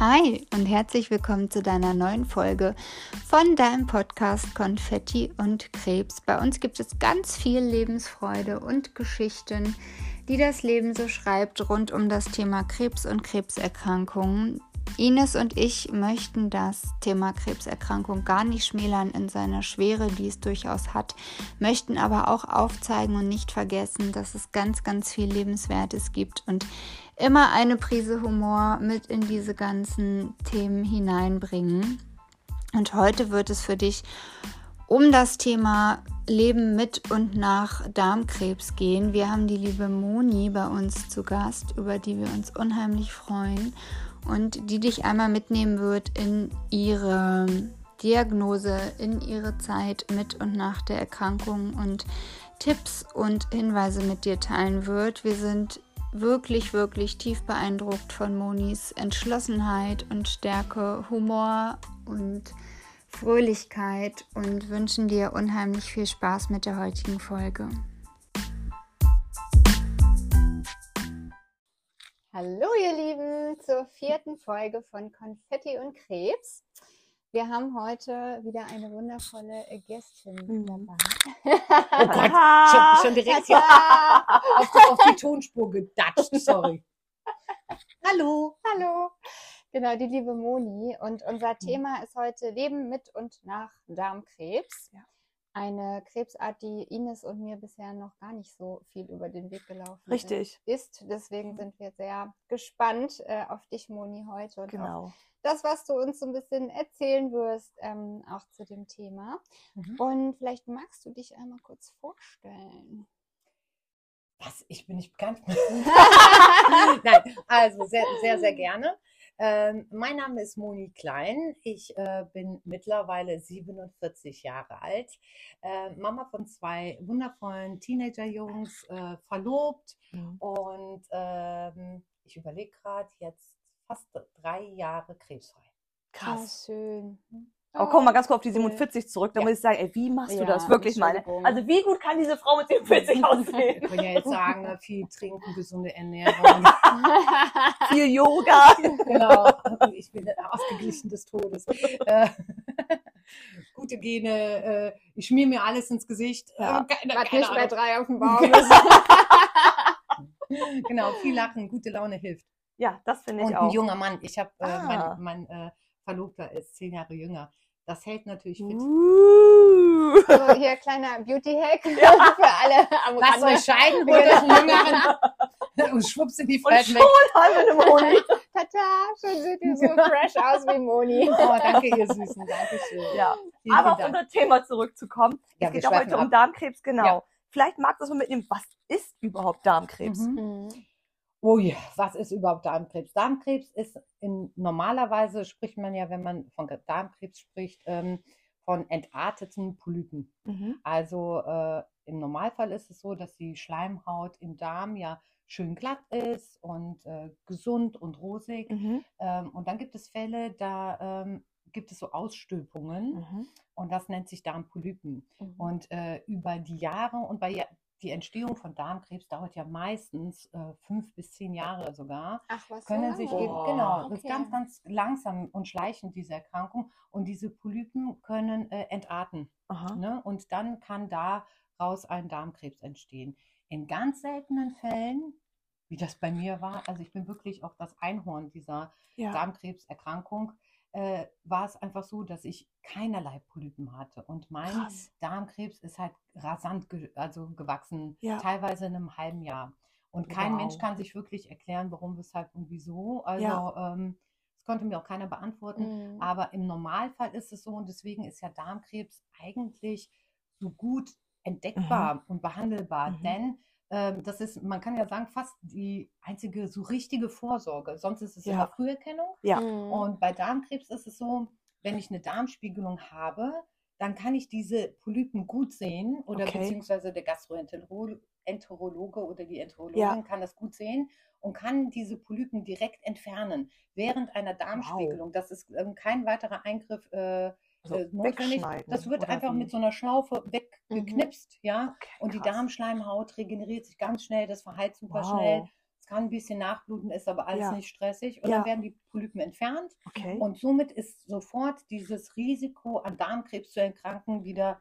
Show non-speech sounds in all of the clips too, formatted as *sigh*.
Hi und herzlich willkommen zu deiner neuen Folge von deinem Podcast Konfetti und Krebs. Bei uns gibt es ganz viel Lebensfreude und Geschichten, die das Leben so schreibt rund um das Thema Krebs und Krebserkrankungen. Ines und ich möchten das Thema Krebserkrankung gar nicht schmälern in seiner Schwere, die es durchaus hat, möchten aber auch aufzeigen und nicht vergessen, dass es ganz, ganz viel Lebenswertes gibt und immer eine Prise Humor mit in diese ganzen Themen hineinbringen. Und heute wird es für dich um das Thema Leben mit und nach Darmkrebs gehen. Wir haben die liebe Moni bei uns zu Gast, über die wir uns unheimlich freuen und die dich einmal mitnehmen wird in ihre Diagnose, in ihre Zeit mit und nach der Erkrankung und Tipps und Hinweise mit dir teilen wird. Wir sind wirklich, wirklich tief beeindruckt von Monis Entschlossenheit und Stärke, Humor und Fröhlichkeit und wünschen dir unheimlich viel Spaß mit der heutigen Folge. Hallo ihr Lieben zur vierten Folge von Konfetti und Krebs. Wir haben heute wieder eine wundervolle Gästin mhm. dabei. Oh Gott, *laughs* schon, schon direkt hier auf, auf, die Tonspur gedatscht, sorry. Hallo. Hallo. Genau, die liebe Moni. Und unser mhm. Thema ist heute Leben mit und nach Darmkrebs. Ja. Eine Krebsart, die Ines und mir bisher noch gar nicht so viel über den Weg gelaufen Richtig. ist. Deswegen sind wir sehr gespannt äh, auf dich, Moni, heute. Und genau das, was du uns so ein bisschen erzählen wirst, ähm, auch zu dem Thema. Mhm. Und vielleicht magst du dich einmal kurz vorstellen. Was? Ich bin nicht bekannt. *laughs* *laughs* Nein, also sehr, sehr, sehr gerne. Ähm, mein Name ist Moni Klein. Ich äh, bin mittlerweile 47 Jahre alt. Äh, Mama von zwei wundervollen Teenagerjungs, äh, verlobt. Mhm. Und ähm, ich überlege gerade jetzt fast drei Jahre krebsfrei. Krass. schön. Aber komm mal ganz kurz auf die 47 zurück, da ja. muss ich sagen, ey, wie machst du ja, das wirklich, meine? Also wie gut kann diese Frau mit 47 aussehen? Ich kann ja jetzt *laughs* sagen, ne, viel trinken, gesunde Ernährung. *laughs* *laughs* viel Yoga. Genau. Ich bin ausgeglichen des Todes. Äh, gute Gene, äh, ich schmier mir alles ins Gesicht. Ja. Äh, keine, keine nicht bei drei auf dem Baum. genau, viel lachen, gute Laune hilft. Ja, das finde ich und auch. Und ein junger Mann. Ich habe, äh, ah. mein, mein äh, Verlobter ist zehn Jahre jünger. Das hält natürlich fit. Uh. So, hier kleiner Beauty-Hack ja. *laughs* für alle am Lass euch scheiden, holt euch einen Jüngeren und schwupps in die Falten weg. Halbe Moni. *laughs* Tata, schon seht ihr so fresh aus wie Moni. Oh, danke, ihr Süßen. Dankeschön. Ja. Vielen Aber auf unser Thema zurückzukommen. Ja, es geht ja heute ab. um Darmkrebs, genau. Ja. Vielleicht magst du es mal mitnehmen. Was ist überhaupt Darmkrebs? Mhm. Oh ja, was ist überhaupt Darmkrebs? Darmkrebs ist in normalerweise spricht man ja, wenn man von Darmkrebs spricht, ähm, von entarteten Polypen. Mhm. Also äh, im Normalfall ist es so, dass die Schleimhaut im Darm ja schön glatt ist und äh, gesund und rosig. Mhm. Ähm, und dann gibt es Fälle, da ähm, gibt es so Ausstülpungen mhm. und das nennt sich Darmpolypen. Mhm. Und äh, über die Jahre und bei die Entstehung von Darmkrebs dauert ja meistens äh, fünf bis zehn Jahre sogar. Ach, was können sich oh. genau, okay. ganz, ganz langsam und schleichend diese Erkrankung und diese Polypen können äh, entarten. Ne? Und dann kann daraus ein Darmkrebs entstehen. In ganz seltenen Fällen, wie das bei mir war, also ich bin wirklich auch das Einhorn dieser ja. Darmkrebserkrankung, äh, war es einfach so, dass ich keinerlei Polypen hatte. Und mein Krass. Darmkrebs ist halt rasant ge also gewachsen, ja. teilweise in einem halben Jahr. Und kein wow. Mensch kann sich wirklich erklären, warum, weshalb und wieso. Also ja. ähm, das konnte mir auch keiner beantworten. Mhm. Aber im Normalfall ist es so und deswegen ist ja Darmkrebs eigentlich so gut entdeckbar mhm. und behandelbar. Mhm. Denn das ist, man kann ja sagen, fast die einzige so richtige Vorsorge. Sonst ist es ja immer Früherkennung. Ja. Mhm. Und bei Darmkrebs ist es so, wenn ich eine Darmspiegelung habe, dann kann ich diese Polypen gut sehen oder okay. beziehungsweise der Gastroenterologe oder die Enterologin ja. kann das gut sehen und kann diese Polypen direkt entfernen während einer Darmspiegelung. Wow. Das ist ähm, kein weiterer Eingriff äh, also äh, notwendig. Das wird einfach wie? mit so einer Schlaufe weggeknipst, mhm. ja. Okay, und die Darmschleimhaut regeneriert sich ganz schnell, das verheilt super wow. schnell. Es kann ein bisschen nachbluten, ist aber alles Ja. nicht stressig. Und Ja. dann werden die Polypen entfernt. Okay. Und somit ist sofort dieses Risiko, an Darmkrebs zu erkranken, wieder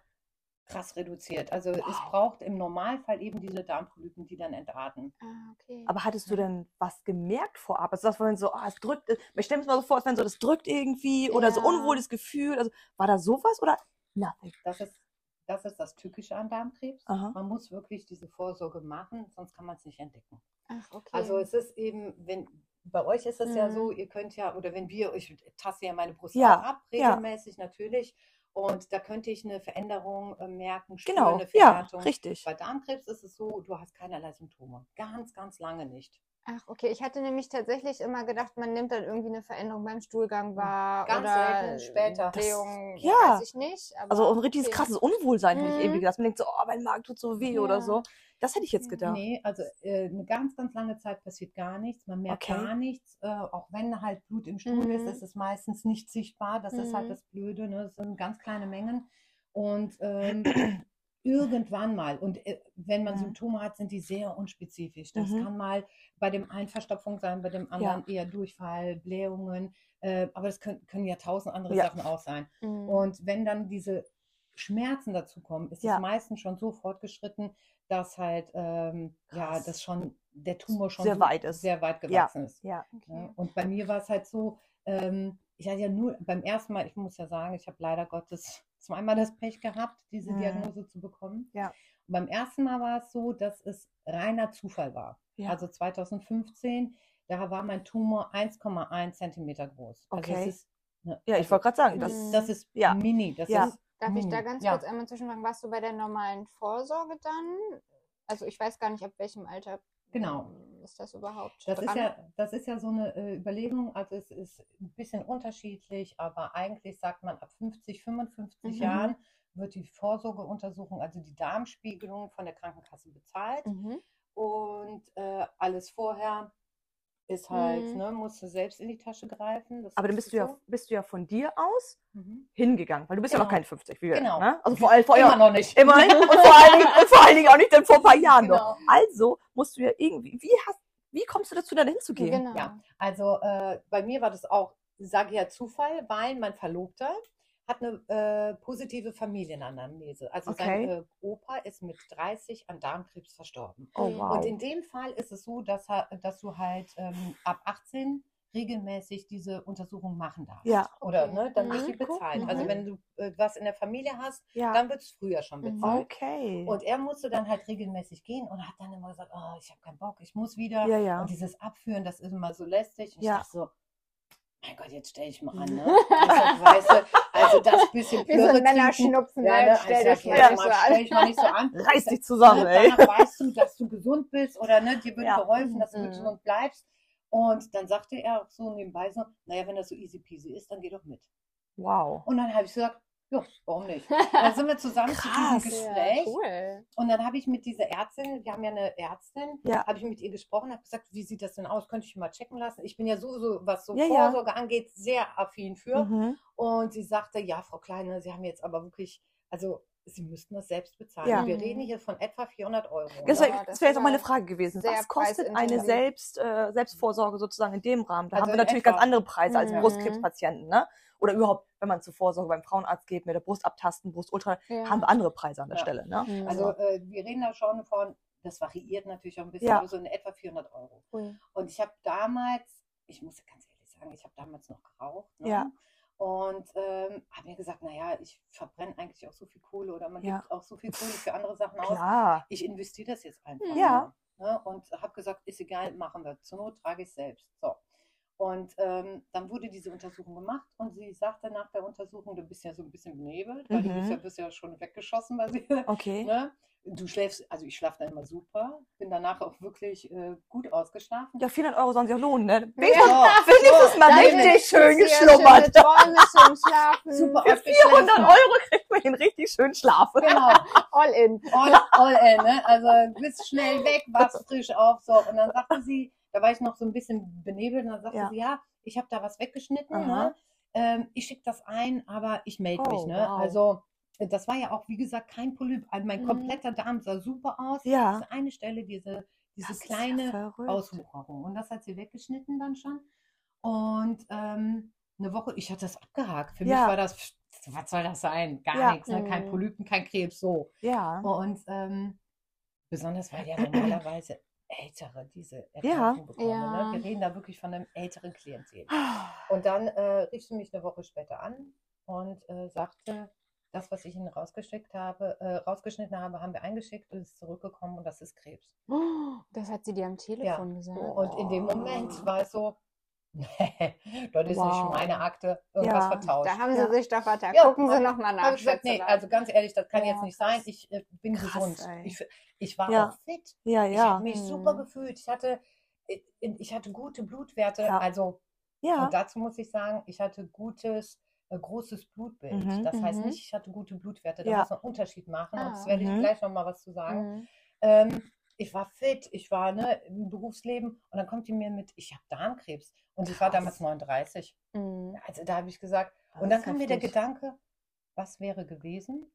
krass reduziert. Also es Wow. braucht im Normalfall eben diese Darmpolypen, die dann entarten. Ah, okay. Aber hattest du denn was gemerkt vorab? Also das war so, ah, es drückt, ich stelle mir das mal so vor, als wenn so das drückt irgendwie oder so Ja. unwohles Gefühl. Also war da sowas oder nothing? Das ist, das ist das Tückische an Darmkrebs. Aha. Man muss wirklich diese Vorsorge machen, sonst kann man es nicht entdecken. Ach, okay. Also es ist eben, wenn bei euch ist es ja Mhm. so, ihr könnt ja, oder wenn wir, ich taste ja meine Brust Ja, auch ab, ja. regelmäßig natürlich. Und da könnte ich eine Veränderung äh, merken, spüren, Genau, eine ja, Verhärtung. richtig. Bei Darmkrebs ist es so, du hast keinerlei Symptome. Ganz, ganz lange nicht. Ach, okay. Ich hatte nämlich tatsächlich immer gedacht, man nimmt dann irgendwie eine Veränderung beim Stuhlgang wahr Ganz oder selten später. Das- Blähung, ja. weiß ich nicht. Aber Also ein richtiges okay. krasses Unwohlsein hätte ich Mhm. irgendwie gedacht. Man denkt so, oh, mein Magen tut so weh oder Ja. so. Das hätte ich jetzt gedacht. Nee, also äh, eine ganz, ganz lange Zeit passiert gar nichts. Man merkt Okay. gar nichts. Äh, auch wenn halt Blut im Stuhl ist, Mhm. ist es meistens nicht sichtbar. Das ist halt Mhm. das Blöde. Ne? Das sind ganz kleine Mengen. Und ähm, *clears throat* irgendwann mal, und äh, wenn man Mhm. Symptome hat, sind die sehr unspezifisch. Das Mhm. kann mal bei dem einen Verstopfung sein, bei dem anderen eher Durchfall, Blähungen. Äh, aber das können, können ja tausend andere Ja. Sachen auch sein. Mhm. Und wenn dann diese Schmerzen dazu kommen, ist Ja. es meistens schon so fortgeschritten, dass halt ähm, ja, Krass. das schon der Tumor schon Sehr so weit ist. sehr weit gewachsen ist. Ja. okay. Ne? Und bei mir war es halt so, ähm, ich hatte ja nur beim ersten Mal, ich muss ja sagen, ich habe leider Gottes zweimal das Pech gehabt, diese Mhm. Diagnose zu bekommen. Ja. Und beim ersten Mal war es so, dass es reiner Zufall war. Ja. Also 2015, da war mein Tumor 1,1 Zentimeter groß. Also Okay. es ist, ne, ja, ich also wollte gerade sagen, das, das, das ist Ja. mini. Das Ja. ist Darf ich da ganz Ja. kurz einmal zwischenfragen, warst du bei der normalen Vorsorge dann? Also ich weiß gar nicht, ab welchem Alter Genau. ähm, ist das überhaupt Das ist, dran? ja, das ist ja so eine äh, Überlegung, also es ist ein bisschen unterschiedlich, aber eigentlich sagt man, ab 50, 55 Mhm. Jahren wird die Vorsorgeuntersuchung, also die Darmspiegelung von der Krankenkasse bezahlt Mhm. und äh, alles vorher ist halt, Mhm. ne, musst du selbst in die Tasche greifen. Das aber dann ist bist du ja, so. bist du ja von dir aus Mhm. hingegangen, weil du bist ja noch Genau. keine 50. Wie wir, Genau. Ne? Also vor allem vor Immer noch nicht. Immerhin und vor allen Dingen, und vor allen Dingen auch nicht denn vor ein paar *laughs* Jahren noch. Genau. Also musst du ja irgendwie, wie hast, wie kommst du dazu, da hinzugehen? Genau. Ja, also äh, bei mir war das auch, sage ich ja Zufall, weil mein Verlobter hat eine äh, positive Familienanamnese. Also sein Okay. äh, Opa ist mit 30 an Darmkrebs verstorben. Oh Und wow. Und in dem Fall ist es so, dass, er, dass du halt ähm, ab 18 regelmäßig diese Untersuchung machen darfst. Ja. Oder ne, dann Mhm, wird die guck, bezahlt. mhm. Also wenn du äh, was in der Familie hast, ja. dann wird es früher schon Mhm. bezahlt. okay. Und er musste dann halt regelmäßig gehen und hat dann immer gesagt, oh, ich habe keinen Bock, ich muss wieder. ja, ja. Und dieses Abführen, das ist immer so lästig. Und Ja. ich dachte so, mein Gott, jetzt stell ich mal an, ne? *laughs* Also, weißt du, also das bisschen *laughs* Wie so ein Männerschnupfen, ja, ne? ne? Stell Also, dich ja, mal nicht so stell dich mal nicht so an. *laughs* Reiß dich zusammen, Ne? ey. Danach weißt du, dass du gesund bist oder ne, dir wird Ja. geholfen, dass du Mhm. gesund bleibst. Und dann sagte er auch so nebenbei so, naja, wenn das so easy peasy ist, dann geh doch mit. Wow. Und dann habe ich gesagt, ja, warum nicht? *laughs* Dann sind wir zusammen zu Krass. diesem Ja, Gespräch. cool. Und dann habe ich mit dieser Ärztin, wir haben ja eine Ärztin, Ja. habe ich mit ihr gesprochen, habe gesagt, wie sieht das denn aus? Könnte ich mal checken lassen? Ich bin ja sowieso, was so Ja, ja. Vorsorge angeht, sehr affin für. Mhm. Und sie sagte, ja, Frau Kleine, Sie haben jetzt aber wirklich, also Sie müssten das selbst bezahlen. Ja. Wir reden hier von etwa 400 Euro. Das wäre Ja, das wär jetzt auch meine Frage gewesen. Was kostet eine. Selbst, äh, Selbstvorsorge sozusagen in dem Rahmen? Da Also haben wir in natürlich etwa. ganz andere Preise als Mhm. Brustkrebspatienten, ne? Oder überhaupt, wenn man zur Vorsorge beim Frauenarzt geht, mit der Brust abtasten, Brustultra, Ja. haben wir andere Preise an der Ja. Stelle, ne? Mhm. Also äh, wir reden da schon von, das variiert natürlich auch ein bisschen, Ja. so in etwa 400 Euro. Ui. Und ich habe damals, ich muss ganz ehrlich sagen, ich habe damals noch geraucht. Ne? Ja. Und ähm, habe mir gesagt, naja, ich verbrenne eigentlich auch so viel Kohle oder man gibt auch so viel Kohle für andere Sachen aus. Klar. Ich investiere das jetzt einfach. Ja. Ne? Und habe gesagt, ist egal, machen wir. Zur Not trage ich selbst. So. Und ähm, dann wurde diese Untersuchung gemacht und sie sagte nach der Untersuchung, du bist ja so ein bisschen benebelt, weil du bist Mhm. ja, bist ja schon weggeschossen bei sie. *laughs* Okay. Ne? Du schläfst, also ich schlafe dann immer super, bin danach auch wirklich äh, gut ausgeschlafen. Ja, 400 Euro sollen sie auch lohnen, ne? Ja, Wenigstens mal *laughs* Dann richtig wenigstens schön geschlummert. Träume, schön *laughs* schlafen. Super Für ausgeschlafen. 400 Euro kriegt man den richtig schön schlafen. Genau, All in. all, all in, ne? Also bist schnell weg, wachst frisch auf, so. Und dann sagte sie, da war ich noch so ein bisschen benebelt, und dann sagte Ja. sie, ja, ich habe da was weggeschnitten, ne? ähm, ich schicke das ein, aber ich melde Oh, mich, ne? wow. Also das war ja auch, wie gesagt, kein Polyp. Also mein Mhm. kompletter Darm sah super aus. Ja. Diese eine Stelle, diese, diese kleine ja Auswucherung. Und das hat sie weggeschnitten dann schon. Und ähm, eine Woche, ich hatte das abgehakt. Für ja. mich war das, was soll das sein? Gar ja. nichts, ne? kein mhm. Polypen, kein Krebs, so. Ja. Und ähm, besonders, weil ja normalerweise Ältere diese Erkrankung ja. bekommen. Ja. Ne? Wir reden da wirklich von einem älteren Klientel. Und dann äh, rief sie mich eine Woche später an und äh, sagte, das, was ich Ihnen rausgeschickt habe, äh, rausgeschnitten habe, haben wir eingeschickt und ist zurückgekommen und das ist Krebs. das hat sie dir am Telefon ja. gesagt. Und in dem Moment war es so, nee, *laughs* dort ist wow. nicht meine Akte, irgendwas ja. vertauscht. Da haben sie ja. sich doch vertan. Ja, Gucken Sie nochmal nach. Gesagt, nee, also ganz ehrlich, das kann jetzt nicht sein. Ich äh, bin Krass, gesund. Ich, ich, war auch fit. Ja, ja. Ich habe mich hm. super gefühlt. Ich hatte, äh, ich hatte gute Blutwerte. Also, ja. und dazu muss ich sagen, ich hatte gutes äh, großes Blutbild. Mhm, das heißt mhm. nicht, ich hatte gute Blutwerte. Da muss man einen Unterschied machen. Ah, und das werde ich mhm. gleich noch mal was zu sagen. Mhm. Ähm, ich war fit, ich war ne, im Berufsleben und dann kommt die mir mit, ich habe Darmkrebs. Und ich war damals 39. Mhm. Also da habe ich gesagt, das und dann kam mir der Gedanke, was wäre gewesen,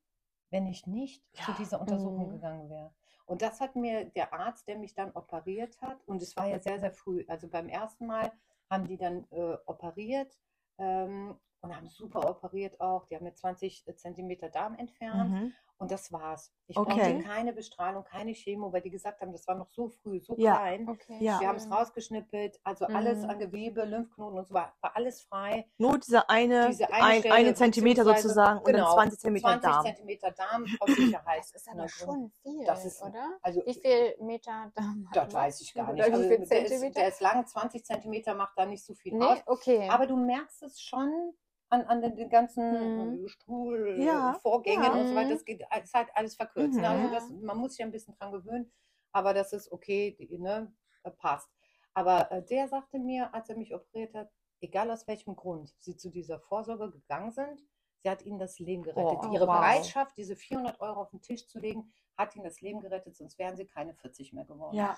wenn ich nicht ja. zu dieser Untersuchung mhm. gegangen wäre. Und das hat mir der Arzt, der mich dann operiert hat, und es war ja sehr, sehr früh. Also beim ersten Mal haben die dann äh, operiert ähm, und haben super operiert auch. Die haben mir 20 Zentimeter Darm entfernt. Mhm. Und das war's. Ich okay. brauchte keine Bestrahlung, keine Chemo, weil die gesagt haben, das war noch so früh, so ja. klein. Okay. Ja. Wir haben es rausgeschnippelt, also mhm. alles an Gewebe, Lymphknoten und so war, war alles frei. Nur diese eine, diese eine, ein, Stelle, eine Zentimeter sozusagen genau, und dann 20 Zentimeter 20 Darm. Zentimeter Darm *clears throat* aus Sicherheit. Das ist aber schon viel, das ist, oder? Also, wie viel Meter Darm hat Das weiß ich gar nicht. Also, der, ist, der ist lang, 20 Zentimeter macht da nicht so viel nee? aus. Okay. Aber du merkst es schon, an, an den, den ganzen mhm. Stuhlvorgängen ja, und so weiter. Das geht, ist halt alles verkürzt. Ne? Mhm. Also das, man muss sich ein bisschen dran gewöhnen, aber das ist okay, die, ne, äh, passt. Aber äh, der sagte mir, als er mich operiert hat, egal aus welchem Grund sie zu dieser Vorsorge gegangen sind, sie hat ihnen das Leben gerettet. Oh, Ihre wow. Bereitschaft, diese 400 Euro auf den Tisch zu legen, hat ihnen das Leben gerettet, sonst wären sie keine 40 mehr geworden. Ja.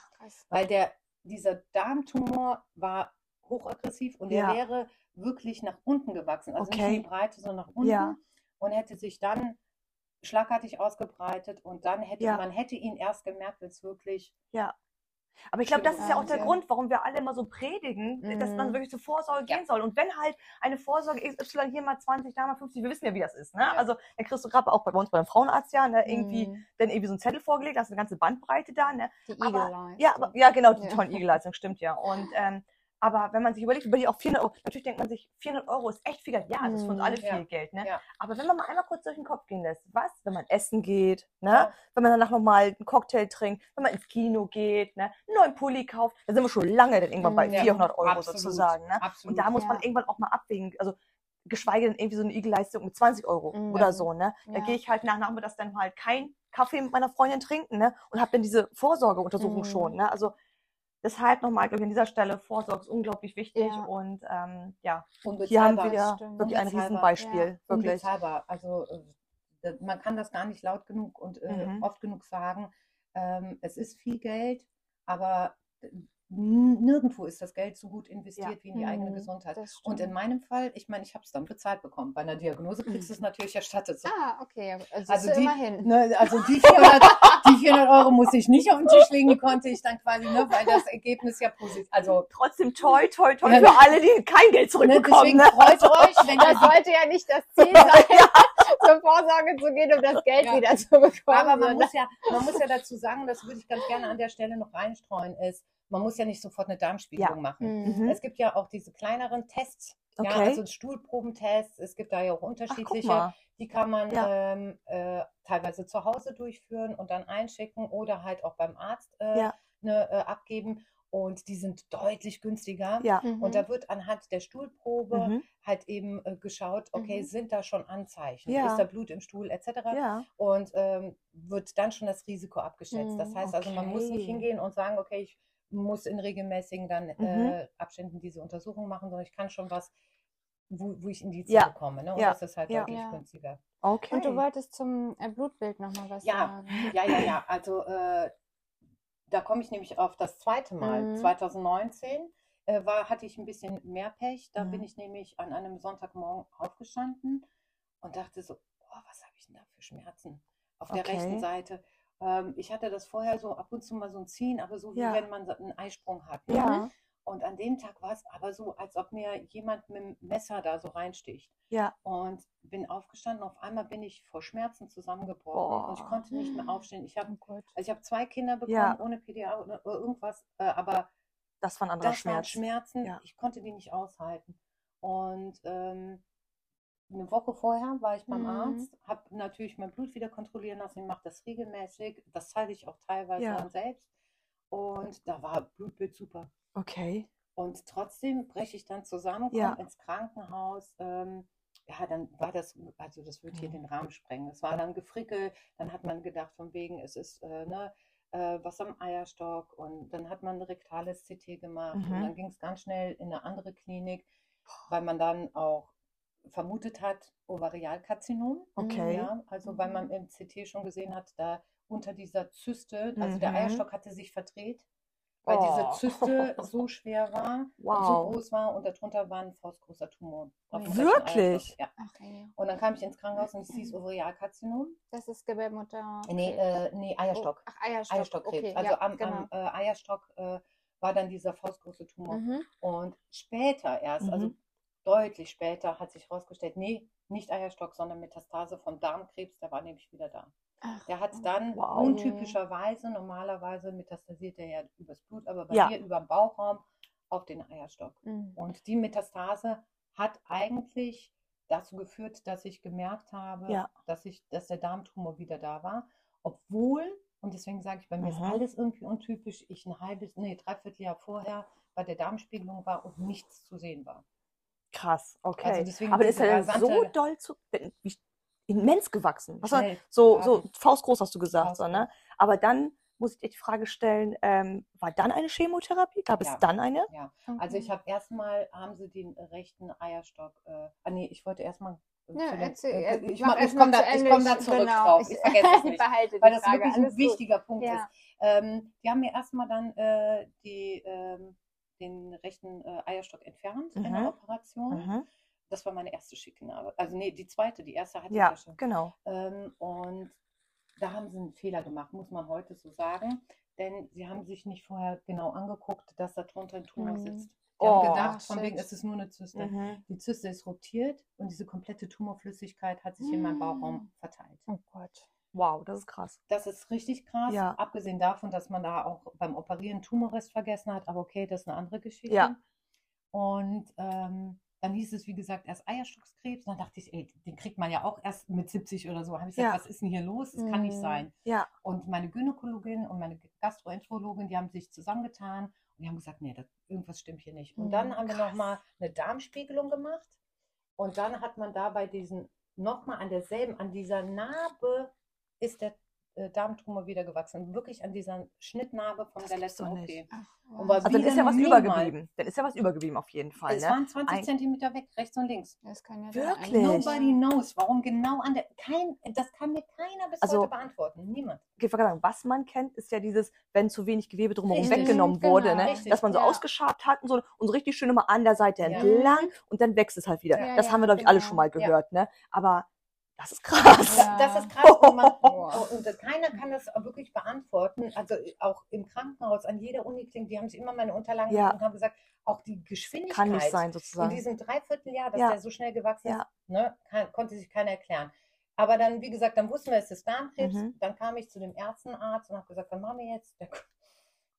Weil der, dieser Darmtumor war hochaggressiv und ja. er wäre wirklich nach unten gewachsen. Also okay. nicht in die Breite, sondern nach unten. Ja. Und hätte sich dann schlagartig ausgebreitet und dann hätte ja. man hätte ihn erst gemerkt, wenn es wirklich. Ja. Aber ich glaube, das ist ja auch der Grund, warum wir alle immer so predigen, mhm. dass man mhm. wirklich zur Vorsorge ja. gehen soll. Und wenn halt eine Vorsorge XY hier mal 20, da mal 50, wir wissen ja, wie das ist. Ne? Ja. Also, kriegst du gerade auch bei uns beim Frauenarzt ja, ne, irgendwie, mhm. dann irgendwie so einen Zettel vorgelegt, da hast eine ganze Bandbreite da. Ne? Die Eagle-Leistung. Ja, aber, ja, genau, die ja. tollen Eagle-Leistung, stimmt ja. Und ähm, aber wenn man sich überlegt, überlegt auch 400 Euro, natürlich denkt man sich, 400 Euro ist echt viel Geld. Ja, das ist für uns alle mhm, viel ja. Geld. Ne? Ja. Aber wenn man mal einmal kurz durch den Kopf gehen lässt, was, wenn man essen geht, ne? Ja. wenn man danach nochmal einen Cocktail trinkt, wenn man ins Kino geht, ne? einen neuen Pulli kauft, dann sind wir schon lange dann irgendwann bei 400 Euro Absolut. sozusagen. Ne? Absolut. Und da muss man irgendwann auch mal abwägen. Also geschweige denn irgendwie so eine Igelleistung mit 20 Euro mhm. oder so. Ne? Da gehe ich halt nach Nachmittags dann halt kein Kaffee mit meiner Freundin trinken ne? und habe dann diese Vorsorgeuntersuchung mhm. schon. Ne? Also Deshalb nochmal, glaube ich, an dieser Stelle Vorsorge ist unglaublich wichtig ja. und ähm, ja, hier haben wir ja wirklich ein Riesenbeispiel. Ja. Wirklich. Also äh, man kann das gar nicht laut genug und äh, mhm. oft genug sagen. Ähm, es ist viel Geld, aber nirgendwo ist das Geld so gut investiert ja. wie in die eigene mhm, Gesundheit. Und in meinem Fall, ich meine, ich habe es dann bezahlt bekommen. Bei einer Diagnose kriegst du es natürlich erstattet. So. Ah, okay. Also, also die, immerhin. Ne, also die *laughs* 400, die 400 Euro muss ich nicht auf den Tisch legen, die konnte ich dann quasi, ne, weil das Ergebnis ja positiv Also trotzdem toi, toi, toi ja, für alle, die kein Geld zurückbekommen. Ne, deswegen ne? freut euch, wenn das sollte ja nicht das Ziel *laughs* sein, *laughs* zur Vorsorge zu gehen, um das Geld ja. wieder zu bekommen. Aber man muss, ja, man muss ja dazu sagen, das würde ich ganz gerne an der Stelle noch reinstreuen, ist, man muss ja nicht sofort eine Darmspiegelung ja. machen. Mhm. Es gibt ja auch diese kleineren Tests, okay. ja, also Stuhlprobentests. Es gibt da ja auch unterschiedliche. Ach, die kann man ja. ähm, äh, teilweise zu Hause durchführen und dann einschicken oder halt auch beim Arzt äh, ja. ne, äh, abgeben. Und die sind deutlich günstiger. Ja. Mhm. Und da wird anhand der Stuhlprobe mhm. halt eben äh, geschaut, okay, mhm. sind da schon Anzeichen? Ist da Blut im Stuhl etc.? Und ähm, wird dann schon das Risiko abgeschätzt. Das mhm, heißt okay. also, man muss nicht hingehen und sagen, okay, ich muss in regelmäßigen dann mhm. äh, Abständen diese Untersuchung machen, sondern ich kann schon was, wo, wo ich Indizien ja. bekomme. Ne? Und ja. das ist halt ja. deutlich ja. günstiger. Okay. Und du wolltest zum äh, Blutbild nochmal was ja. sagen. *laughs* Ja, ja, ja. Also äh, da komme ich nämlich auf das zweite Mal. Mhm. 2019 äh, war, hatte ich ein bisschen mehr Pech. Da mhm. bin ich nämlich an einem Sonntagmorgen aufgestanden und dachte so, oh, was habe ich denn da für Schmerzen auf der okay. rechten Seite? Ähm, ich hatte das vorher so ab und zu mal so ein Ziehen, aber so wie Ja. wenn man einen Eisprung hat. Ne? Ja, Und an dem Tag war es aber so, als ob mir jemand mit dem Messer da so reinsticht. ja. Und bin aufgestanden, auf einmal bin ich vor Schmerzen zusammengebrochen und ich Boah. konnte nicht mehr aufstehen. Ich habe Oh also ich habe zwei Kinder bekommen Ja. ohne PDA oder irgendwas, äh, aber Das war ein anderer das waren Schmerz. Schmerzen, Ja. ich konnte die nicht aushalten. Und ähm, eine Woche vorher war ich beim Mhm. Arzt, habe natürlich mein Blut wieder kontrollieren lassen, ich mache das regelmäßig, das zeige ich auch teilweise Ja. an selbst. Und da war Blutbild super. Okay. Und trotzdem breche ich dann zusammen, Ja. komme ins Krankenhaus. Ähm, ja, dann war das, also das wird hier Mhm. den Rahmen sprengen. Es war dann Gefrickel, dann hat man gedacht, von wegen, es ist äh, ne, äh, was am Eierstock und dann hat man ein rektales CT gemacht und Mhm. dann ging es ganz schnell in eine andere Klinik, weil man dann auch vermutet hat, Ovarialkarzinom. Okay. Ja, also weil man im CT schon gesehen hat, da unter dieser Zyste, also Mhm. der Eierstock hatte sich verdreht, weil Oh. diese Zyste *laughs* so schwer war und so Wow. groß war und darunter war ein faustgroßer Tumor. Wirklich? Ja. Ey. Und dann kam ich ins Krankenhaus und es hieß Ovarialkarzinom. Das ist Gebärmutter. Nee, äh, nee, Eierstock. Oh, ach, Eierstock. Eierstockkrebs. Okay, also ja, am, genau. am äh, Eierstock äh, war dann dieser faustgroße Tumor. Mhm. Und später erst, also Mhm. Deutlich später, hat sich herausgestellt, nee, nicht Eierstock, sondern Metastase von Darmkrebs, der war nämlich wieder da. Ach, Der hat dann Wow. untypischerweise, normalerweise metastasiert er ja übers Blut, aber bei Ja. mir über den Bauchraum auf den Eierstock. mhm. Und die Metastase hat eigentlich dazu geführt, dass ich gemerkt habe, Ja. dass, ich, dass der Darmtumor wieder da war, obwohl, und deswegen sage ich, bei mir ist Mhm. alles irgendwie untypisch, ich ein halbes, nee, dreiviertel Jahr vorher bei der Darmspiegelung war und nichts zu sehen war. Krass, okay. Also deswegen Aber ist er denn so doll zu, immens gewachsen? Was war, Schnell. so, so faustgroß hast du gesagt, so, ne? Aber dann muss ich dir die Frage stellen, ähm, war dann eine Chemotherapie? Gab es Ja. dann eine? Ja, also ich habe erstmal, haben sie den rechten Eierstock, äh, ah nee, ich wollte erstmal Ja, erzähl, äh, äh, ich, ich mal komme da, ich komm da ich- zurück genau, drauf. ich- Ich vergesse es *laughs* nicht. behalte die weil das Frage, wirklich alles ein gut. wichtiger Punkt Ja. ist. Ähm, die haben mir erstmal dann äh, die, ähm, den rechten äh, Eierstock entfernt in Mhm. der Operation. Mhm. Das war meine erste Schickenarbe. Also nee, die zweite, die erste hatte Ja, ich ja schon. genau. Ähm, und da haben sie einen Fehler gemacht, muss man heute so sagen. Denn sie haben sich nicht vorher genau angeguckt, dass da drunter ein Tumor Mhm. sitzt. Die Oh. haben gedacht, Ach, von wegen, es ist nur eine Zyste. Mhm. Die Zyste ist ruptiert und diese komplette Tumorflüssigkeit hat sich in meinem Bauchraum Mhm. verteilt. Oh Gott. Wow, das ist krass. Das ist richtig krass, Ja. abgesehen davon, dass man da auch beim Operieren Tumorrest vergessen hat, aber okay, das ist eine andere Geschichte. Ja. Und ähm, dann hieß es, wie gesagt, erst Eierstockskrebs. Dann dachte ich, ey, den kriegt man ja auch erst mit 70 oder so. Habe ich gesagt, Ja. was ist denn hier los? Das kann nicht Mhm. sein. Ja. Und meine Gynäkologin und meine Gastroenterologin, die haben sich zusammengetan und die haben gesagt, nee, das, irgendwas stimmt hier nicht. Und dann Mhm, haben wir krass. nochmal eine Darmspiegelung gemacht. Und dann hat man da bei diesen, nochmal an derselben, an dieser Narbe ist der äh, Darmtumor wieder gewachsen. Wirklich an dieser Schnittnarbe von Das der letzten OP. Ach, war Also dann ist ja was mal. übergeblieben. Dann ist ja was übergeblieben auf jeden Fall. Es Ne? waren 20 Ein- Zentimeter weg, rechts und links. das kann ja Wirklich? Der Nobody knows, warum genau an der. Kein, das kann mir keiner bis Also- heute beantworten. Niemand. ich sagen, was man kennt, ist ja dieses, wenn zu wenig Gewebe drumherum Richtig. weggenommen Genau, wurde, ne? richtig, dass man so ja. ausgeschabt hat und so, und so richtig schön immer an der Seite Ja. entlang und dann wächst es halt wieder. Ja, das ja, haben wir, glaube ich, alle genau. schon mal Ja. gehört. Ne? Aber das ist krass. Ja. Das ist krass. *laughs* Und, man, und das- keiner kann das wirklich beantworten. Also auch im Krankenhaus, an jeder Uniklinik, die haben sich immer meine Unterlagen Ja. und haben gesagt, auch die Geschwindigkeit Kann nicht sein, in sozusagen. diesem Dreivierteljahr, dass Ja. der so schnell gewachsen Ja. ist, ne, kann, konnte sich keiner erklären. Aber dann, wie gesagt, dann wussten wir, es ist Darmkrebs. Mhm. Dann kam ich zu dem Ärztenarzt und habe gesagt, was machen wir jetzt? Der,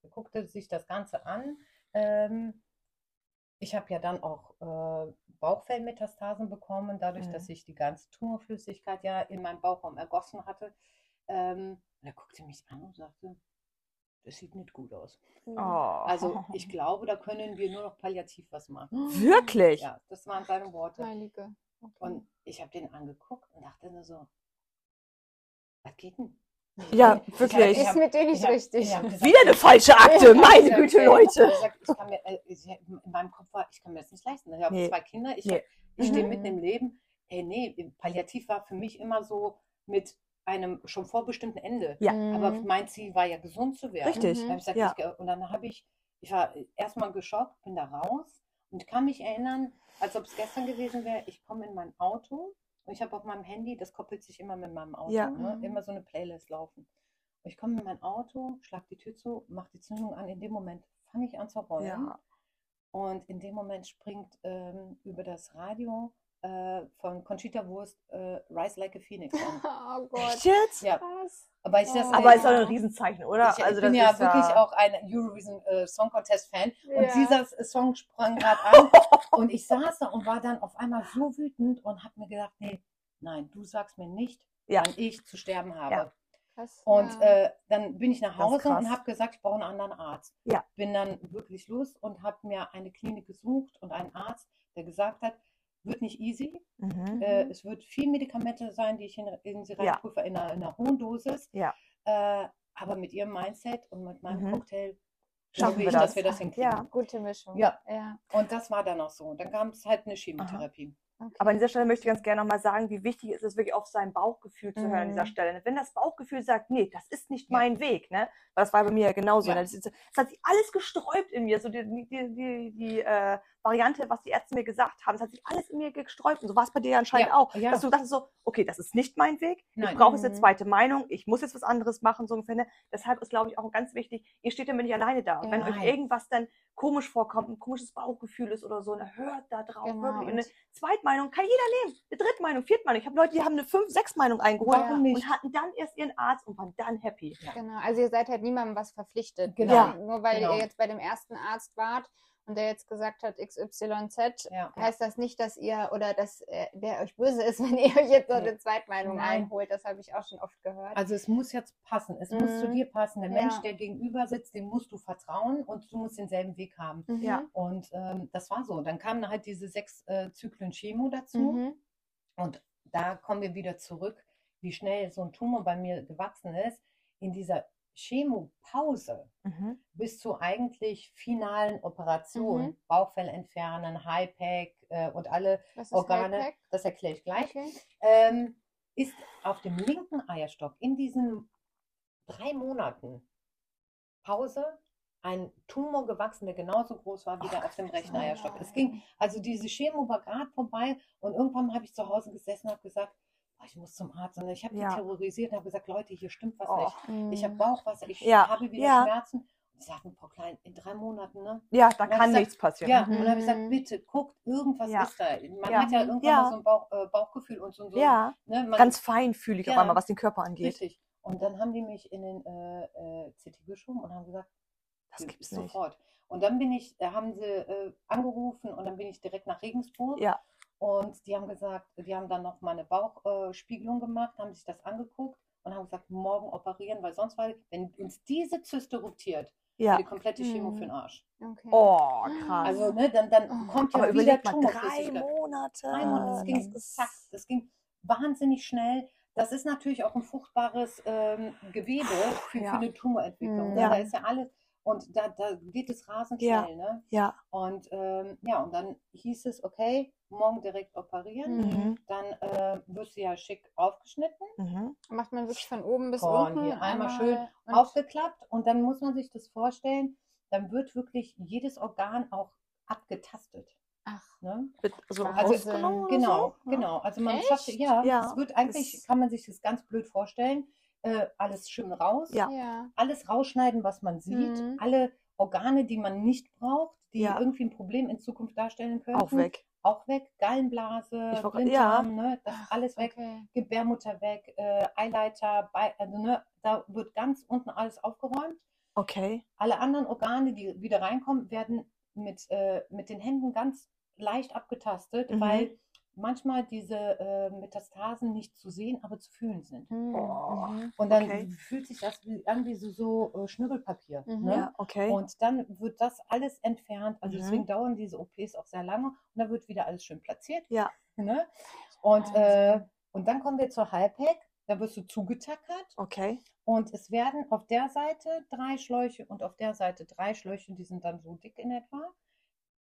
der guckte sich das Ganze an. Ähm, ich habe ja dann auch äh, Bauchfellmetastasen bekommen, dadurch, Mhm. dass ich die ganze Tumorflüssigkeit ja in meinem Bauchraum ergossen hatte. Ähm, und er guckte mich an und sagte, das sieht nicht gut aus. Oh. Also ich *laughs* glaube, da können wir nur noch palliativ was machen. Wirklich? Ja, das waren seine Worte. Heilige. Okay. Und ich habe den angeguckt und dachte nur so, was geht denn? Ja, wirklich. ich ist mit dir nicht ich hab- richtig. gesagt, Wieder eine falsche Akte, meine Güte, Leute. gesagt, ich kann mir, äh, ich, in meinem Kopf war, ich kann mir das nicht leisten. Ich habe Nee. zwei Kinder, ich, Nee. hab- ich stehe Mhm. mitten im Leben. Hey, nee, Palliativ war für mich immer so mit einem schon vorbestimmten Ende. Ja. Aber Mhm. mein Ziel war ja gesund zu werden. Richtig. Mhm. Gesagt, Ja. ich, und dann habe ich, ich war erstmal geschockt, bin da raus und kann mich erinnern, als ob es gestern gewesen wäre, ich komme in mein Auto ich habe auf meinem Handy, das koppelt sich immer mit meinem Auto, Ja. ne, Mhm. immer so eine Playlist laufen. Ich komme in mein Auto, schlag die Tür zu, mache die Zündung an. In dem Moment fange ich an zu rollen. Ja. Und in dem Moment springt ähm, über das Radio äh, von Conchita Wurst äh, Rise Like a Phoenix an. *laughs* oh Gott. Jetzt? Ja. Was? Aber, ich das, oh. Aber ist doch ein Riesenzeichen, oder? Ich, also ich bin ja wirklich ja... auch ein Eurovision äh, Song Contest Fan. Ja. Und dieser Song sprang gerade an. *laughs* und ich saß da und war dann auf einmal so wütend und habe mir gedacht, nee, nein, du sagst mir nicht, ja. wann ich zu sterben habe. Ja. Krass, und ja. äh, dann bin ich nach Hause und habe gesagt, ich brauche einen anderen Arzt. Ja. Bin dann wirklich los und habe mir eine Klinik gesucht und einen Arzt, der gesagt hat, wird nicht easy. Mhm. Äh, es wird viel Medikamente sein, die ich in, in sie reinprüfe, ja. in, einer, in, einer, hohen Dosis. Ja. Äh, aber mit ihrem Mindset und mit meinem mhm. Cocktail schaffen wir das. dass wir das hinkriegen. Ja, gute Mischung. Ja. ja. Und das war dann auch so. Und dann kam es halt eine Chemotherapie. Okay. Aber an dieser Stelle möchte ich ganz gerne nochmal sagen, wie wichtig ist es wirklich auf sein Bauchgefühl zu hören an dieser mhm. Stelle. Wenn das Bauchgefühl sagt, nee, das ist nicht ja. mein Weg, ne? Weil das war bei mir ja genauso. Ja. Ne? Das, das, hat sich alles gesträubt in mir. So die, die, die, die äh, Variante, was die Ärzte mir gesagt haben, das hat sich alles in mir gesträubt. Und so war es bei dir anscheinend ja. auch. Dass du dachtest so, okay, das ist nicht mein Weg. Nein. Ich brauche jetzt eine mhm. zweite Meinung. Ich muss jetzt was anderes machen, so ungefähr. Ne? Deshalb ist, glaube ich, auch ganz wichtig, ihr steht damit nicht alleine da. Und wenn euch irgendwas dann komisch vorkommt, ein komisches Bauchgefühl ist oder so, dann hört da drauf genau. wirklich. Und eine Zweitmeinung kann jeder nehmen. Eine Drittmeinung, Viertmeinung. Ich habe Leute, die haben eine Fünf-, Sechs-Meinung eingeholt ja. und hatten dann erst ihren Arzt und waren dann happy. Ja. Genau, also ihr seid halt niemandem was verpflichtet. Genau. Ja. Nur weil genau. ihr jetzt bei dem ersten Arzt wart und der jetzt gesagt hat XYZ, ja. heißt das nicht, dass ihr oder dass äh, der euch böse ist, *laughs* wenn ihr euch jetzt so eine Zweitmeinung Nein. einholt. Das habe ich auch schon oft gehört. Also es muss jetzt passen. Es mhm. muss zu mhm. dir passen. Der ja. Mensch, der gegenüber sitzt, dem musst du vertrauen und du musst denselben Weg haben. Mhm. Ja. Und ähm, das war so. Dann kamen halt diese sechs äh, Zyklen Chemo dazu. Mhm. Und da kommen wir wieder zurück, wie schnell so ein Tumor bei mir gewachsen ist. In dieser Chemopause mhm. bis zur eigentlich finalen Operation, mhm. Bauchfell entfernen, Highpack äh, und alle Organe, Highpack? das erkläre ich gleich, okay. ähm, ist auf dem linken Eierstock in diesen drei Monaten Pause ein Tumor gewachsen, der genauso groß war wie der auf dem rechten Eierstock. Es ging, also diese Chemo war gerade vorbei und irgendwann habe ich zu Hause gesessen und habe gesagt, ich muss zum Arzt. Und ich habe ja. die terrorisiert und habe gesagt, Leute, hier stimmt was oh. nicht. Ich habe mhm. Bauchwasser, ich ja. habe wieder ja. Schmerzen. Und sie sagten, Frau Klein, in drei Monaten, ne? Ja, da kann nichts gesagt, passieren. Ja, mhm. und dann habe ich gesagt, bitte, guckt, irgendwas ist da. Man hat ja irgendwann mal so ein Bauch, äh, Bauchgefühl und so. so ja, ne? Man, ganz feinfühlig auf einmal, was den Körper angeht. Richtig. Und dann haben die mich in den äh, äh, CT geschoben und haben gesagt, das gibt's sofort. Nicht. Und dann bin ich, da haben sie äh, angerufen und dann bin ich direkt nach Regensburg. Ja. Und die haben gesagt, die haben dann noch mal eine Bauchspiegelung gemacht, haben sich das angeguckt und haben gesagt, morgen operieren, weil sonst, weil, wenn uns diese Zyste ruptiert, ja. die komplette Chemo mhm. für den Arsch. Okay. Oh, krass. Also, ne, dann, dann oh. kommt ja Aber wieder Tumor. Drei Monate. Drei Monate. Das ging, zack, das ging wahnsinnig schnell. Das ist natürlich auch ein fruchtbares ähm, Gewebe für, ja. für eine Tumorentwicklung. Mhm. Ja. Da ist ja alles, und da, da geht es rasend schnell, ja. ne? Ja. Und ähm, ja, und dann hieß es, okay, morgen direkt operieren. Mhm. Dann äh, wirst du ja schick aufgeschnitten. Mhm. Macht man wirklich von oben bis von unten. Hier einmal, schön und aufgeklappt. Und dann muss man sich das vorstellen, dann wird wirklich jedes Organ auch abgetastet. Ach, ne? also, also genau, so? genau. Also man schafft, ja, ja, es wird eigentlich, das kann man sich das ganz blöd vorstellen äh, alles schön raus, ja. alles rausschneiden, was man sieht, mhm. alle Organe, die man nicht braucht, die ja. irgendwie ein Problem in Zukunft darstellen können. Auch weg. Auch weg, Gallenblase, Blinddarm, ja. ne, das alles weg, okay. Gebärmutter weg, äh, Eileiter, bei, also ne, da wird ganz unten alles aufgeräumt. Okay. Alle anderen Organe, die wieder reinkommen, werden mit, äh, mit den Händen ganz leicht abgetastet, mhm. weil manchmal diese äh, Metastasen nicht zu sehen, aber zu fühlen sind. Mhm. Oh, und dann okay. fühlt sich das an wie so, so äh, Schnüggelpapier. Mhm. Ne? Ja, okay. Und dann wird das alles entfernt. Also mhm. deswegen dauern diese OPs auch sehr lange und dann wird wieder alles schön platziert. Ja. Ne? Und, äh, und dann kommen wir zur Halbheck. Da wirst du zugetackert. Okay. Und es werden auf der Seite drei Schläuche und auf der Seite drei Schläuche, die sind dann so dick in etwa,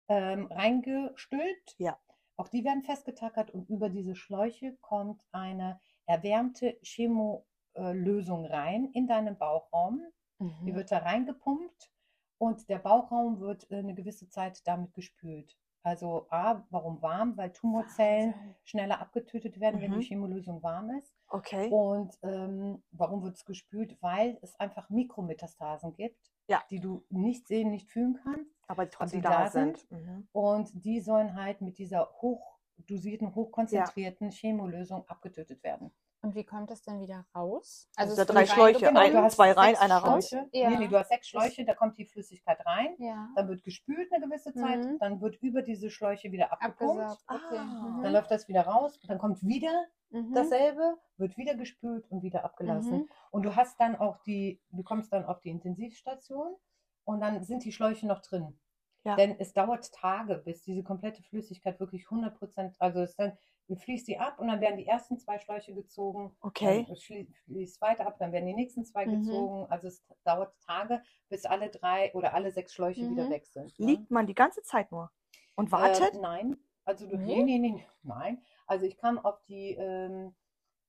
ähm, reingestülpt. Ja. Auch die werden festgetackert und über diese Schläuche kommt eine erwärmte Chemolösung rein in deinen Bauchraum. Mhm. Die wird da reingepumpt und der Bauchraum wird äh, eine gewisse Zeit damit gespült. Also A, warum warm? Weil Tumorzellen schneller abgetötet werden, mhm. wenn die mhm. Chemolösung warm ist. Okay. Und ähm, warum wird es gespült? Weil es einfach Mikrometastasen gibt, ja. die du nicht sehen, nicht fühlen kannst. Aber die trotzdem da, da, sind. sind. Mhm. Und die sollen halt mit dieser hochdosierten, hochkonzentrierten ja. Chemolösung abgetötet werden. Und wie kommt das dann wieder raus? Also, also drei Schläuche, ein, zwei rein, einer raus. Ja. Nee, nee, du hast sechs Schläuche, da kommt die Flüssigkeit rein, ja. dann wird gespült eine gewisse Zeit, mhm. dann wird über diese Schläuche wieder abgepumpt, okay. mhm. dann läuft das wieder raus, dann kommt wieder mhm. dasselbe, wird wieder gespült und wieder abgelassen. Mhm. Und du hast dann auch die, du kommst dann auf die Intensivstation und dann sind die Schläuche noch drin. Ja. Denn es dauert Tage, bis diese komplette Flüssigkeit wirklich 100 Prozent, also es dann fließt die ab und dann werden die ersten zwei Schläuche gezogen. Okay. Dann fließt weiter ab, dann werden die nächsten zwei mhm. gezogen. Also es dauert Tage, bis alle drei oder alle sechs Schläuche mhm. wieder weg sind. Ne? Liegt man die ganze Zeit nur und wartet? Äh, nein. Also du, nee? nee, nee, nein. Also ich kam auf die, ähm,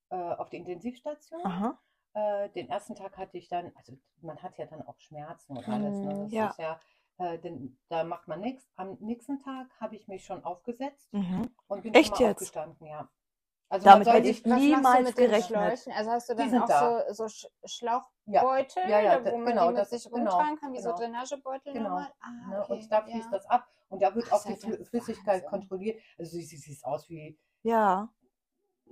äh, auf die Intensivstation. Aha. Äh, den ersten Tag hatte ich dann, also man hat ja dann auch Schmerzen und alles. Ne? Das ja. ist ja äh, denn da macht man nichts. Am nächsten Tag habe ich mich schon aufgesetzt mhm. und bin Echt jetzt? aufgestanden, ja. Also Damit hätte ich niemals gerechnet. Also hast du dann auch da. so, so Schlauchbeutel, ja. Ja, wo man genau, die mit sich genau, rumtragen kann, wie genau. so Drainagebeutel genau. normal? Ah, ne, okay. Und da fließt das ab und da wird Ach, auch die Flüssigkeit kontrolliert. Also sie sieht aus wie ja.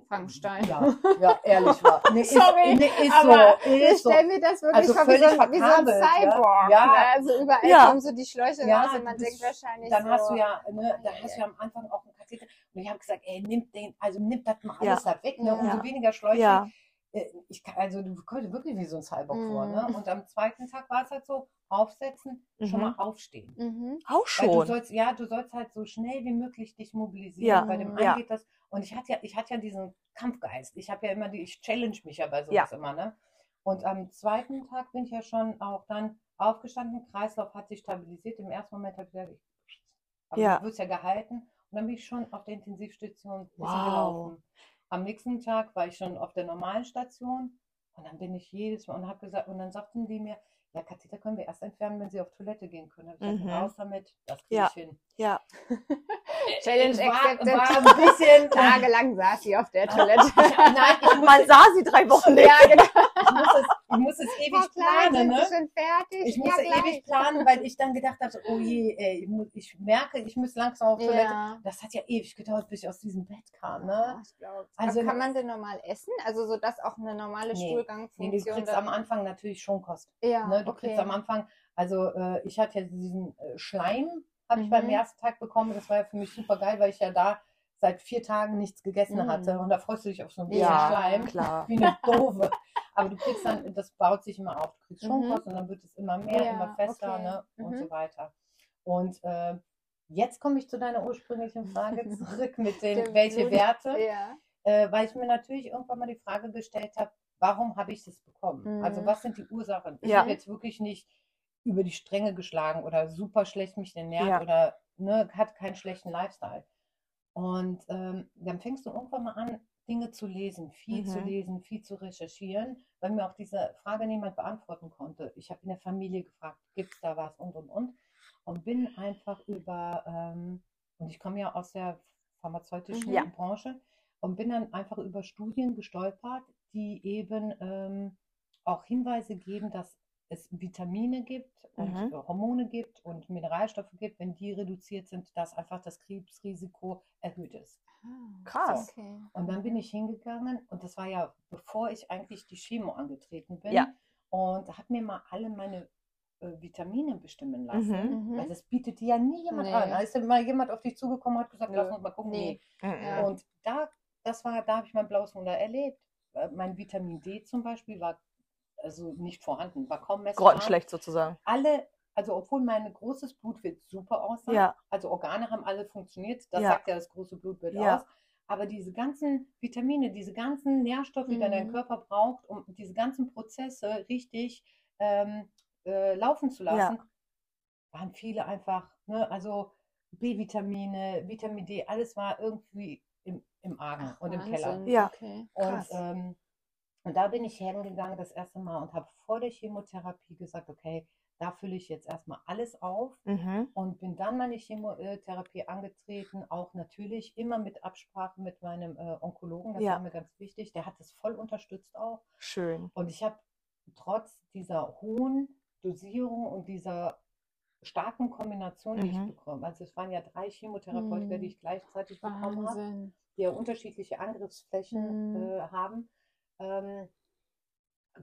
Frankenstein. Ja, ja, ehrlich war. Nee, *laughs* Sorry, ist, nee, ist aber so, ist ich stelle mir das wirklich also vor wie so, ein, wie so ein Cyborg. Ja. Ne? Also überall ja. kommen so die Schläuche ja, raus und man denkt wahrscheinlich Dann so, hast du ja, ne, dann hast du ja am Anfang auch einen Katheter und ich habe gesagt, ey, nimm den, also nimm das mal alles da weg, ne, umso weniger Schläuche. Äh, ich kann, also du kommst wirklich wie so ein Cyborg mhm. vor, ne? Und am zweiten Tag war es halt so, aufsetzen, mhm. schon mal aufstehen. Mhm. Auch schon. Weil du sollst, ja, du sollst halt so schnell wie möglich dich mobilisieren. Ja. Bei dem einen ja. geht das. Und ich hatte ja, ich hatte ja diesen Kampfgeist. Ich habe ja immer die, ich challenge mich ja bei sowas ja. immer, ne? Und am zweiten Tag bin ich ja schon auch dann aufgestanden, Kreislauf hat sich stabilisiert. Im ersten Moment habe ich gesagt, ich, aber ja. du wirst ja gehalten. Und dann bin ich schon auf der Intensivstation wow. gelaufen. Am nächsten Tag war ich schon auf der normalen Station und dann bin ich jedes Mal und habe gesagt, und dann sagten die mir, ja, Katheter können wir erst entfernen, wenn sie auf Toilette gehen können. Ich gesagt, mhm. raus damit, das kriege ja. ich hin. Ja. *laughs* Challenge war, accepted. War ein bisschen *laughs* tagelang saß sie auf der *laughs* Toilette. Nein, ich man sah sie drei Wochen nicht. Ja, genau. Ich muss es, ich muss es ewig Frau planen. Ne? Ich muss ja, ewig planen, weil ich dann gedacht habe, oh je, ey, ich merke, ich muss langsam auf Toilette. Ja. Das hat ja ewig gedauert, bis ich aus diesem Bett kam. Ne? Also kann man denn normal essen? Also so, dass auch eine normale nee, Stuhlgangfunktion... Nee, du kriegst am Anfang natürlich schon Kost. Ja, ne? Du okay. kriegst am Anfang, also äh, ich hatte ja diesen äh, Schleim, habe ich beim mhm. ersten Tag bekommen. Das war ja für mich super geil, weil ich ja da seit vier Tagen nichts gegessen mhm. hatte. Und da freust du dich auf so ein bisschen ja, Schleim. Klar. Wie eine Dove. Aber du kriegst dann, das baut sich immer auf. Du kriegst schon mhm. was und dann wird es immer mehr, ja, immer fester okay. ne? und mhm. so weiter. Und äh, jetzt komme ich zu deiner ursprünglichen Frage *laughs* zurück mit den, welche Werte. Ja. Äh, weil ich mir natürlich irgendwann mal die Frage gestellt habe, warum habe ich das bekommen? Also mhm. was sind die Ursachen? Ich ja. habe jetzt wirklich nicht über die Stränge geschlagen oder super schlecht mich ernährt ja. oder ne, hat keinen schlechten Lifestyle. Und ähm, dann fängst du irgendwann mal an, Dinge zu lesen, viel mhm. zu lesen, viel zu recherchieren, weil mir auch diese Frage niemand beantworten konnte. Ich habe in der Familie gefragt, gibt es da was und und und. Und bin einfach über, ähm, und ich komme ja aus der pharmazeutischen ja. Branche, und bin dann einfach über Studien gestolpert, die eben ähm, auch Hinweise geben, dass es Vitamine gibt und mhm. Hormone gibt und Mineralstoffe gibt, wenn die reduziert sind, dass einfach das Krebsrisiko erhöht ist. Ah, krass. So. Okay. Und dann bin ich hingegangen und das war ja, bevor ich eigentlich die Chemo angetreten bin. Ja. Und habe mir mal alle meine äh, Vitamine bestimmen lassen. Mhm. mhm. Weil das bietet ja nie jemand nee. an. Da ist ja mal jemand auf dich zugekommen und hat gesagt, Nö. lass uns mal gucken. Nee. nee. Und da, das war, da habe ich mein blaues Wunder erlebt. Äh, mein Vitamin D zum Beispiel war also nicht vorhanden, war kaum messbar. Grottenschlecht sozusagen. Alle, also obwohl mein großes Blutbild super aussah, ja. also Organe haben alle funktioniert, das ja. sagt ja das große Blutbild ja. aus. Aber diese ganzen Vitamine, diese ganzen Nährstoffe, die mhm. dein Körper braucht, um diese ganzen Prozesse richtig ähm, äh, laufen zu lassen, waren viele einfach, ne, also B-Vitamine, Vitamin D, alles war irgendwie im, im Argen Ach, und im Keller. Ja, okay. Und ähm, und da bin ich hingegangen das erste Mal und habe vor der Chemotherapie gesagt, okay, da fülle ich jetzt erstmal alles auf mhm. und bin dann meine Chemotherapie angetreten, auch natürlich immer mit Absprache mit meinem äh, Onkologen, das ja. war mir ganz wichtig. Der hat das voll unterstützt auch. Schön. Und ich habe trotz dieser hohen Dosierung und dieser starken Kombination, die mhm. ich bekomme, also es waren ja drei Chemotherapeutika, mhm. die ich gleichzeitig Wahnsinn. bekommen habe, die ja unterschiedliche Angriffsflächen mhm. äh, haben, ähm,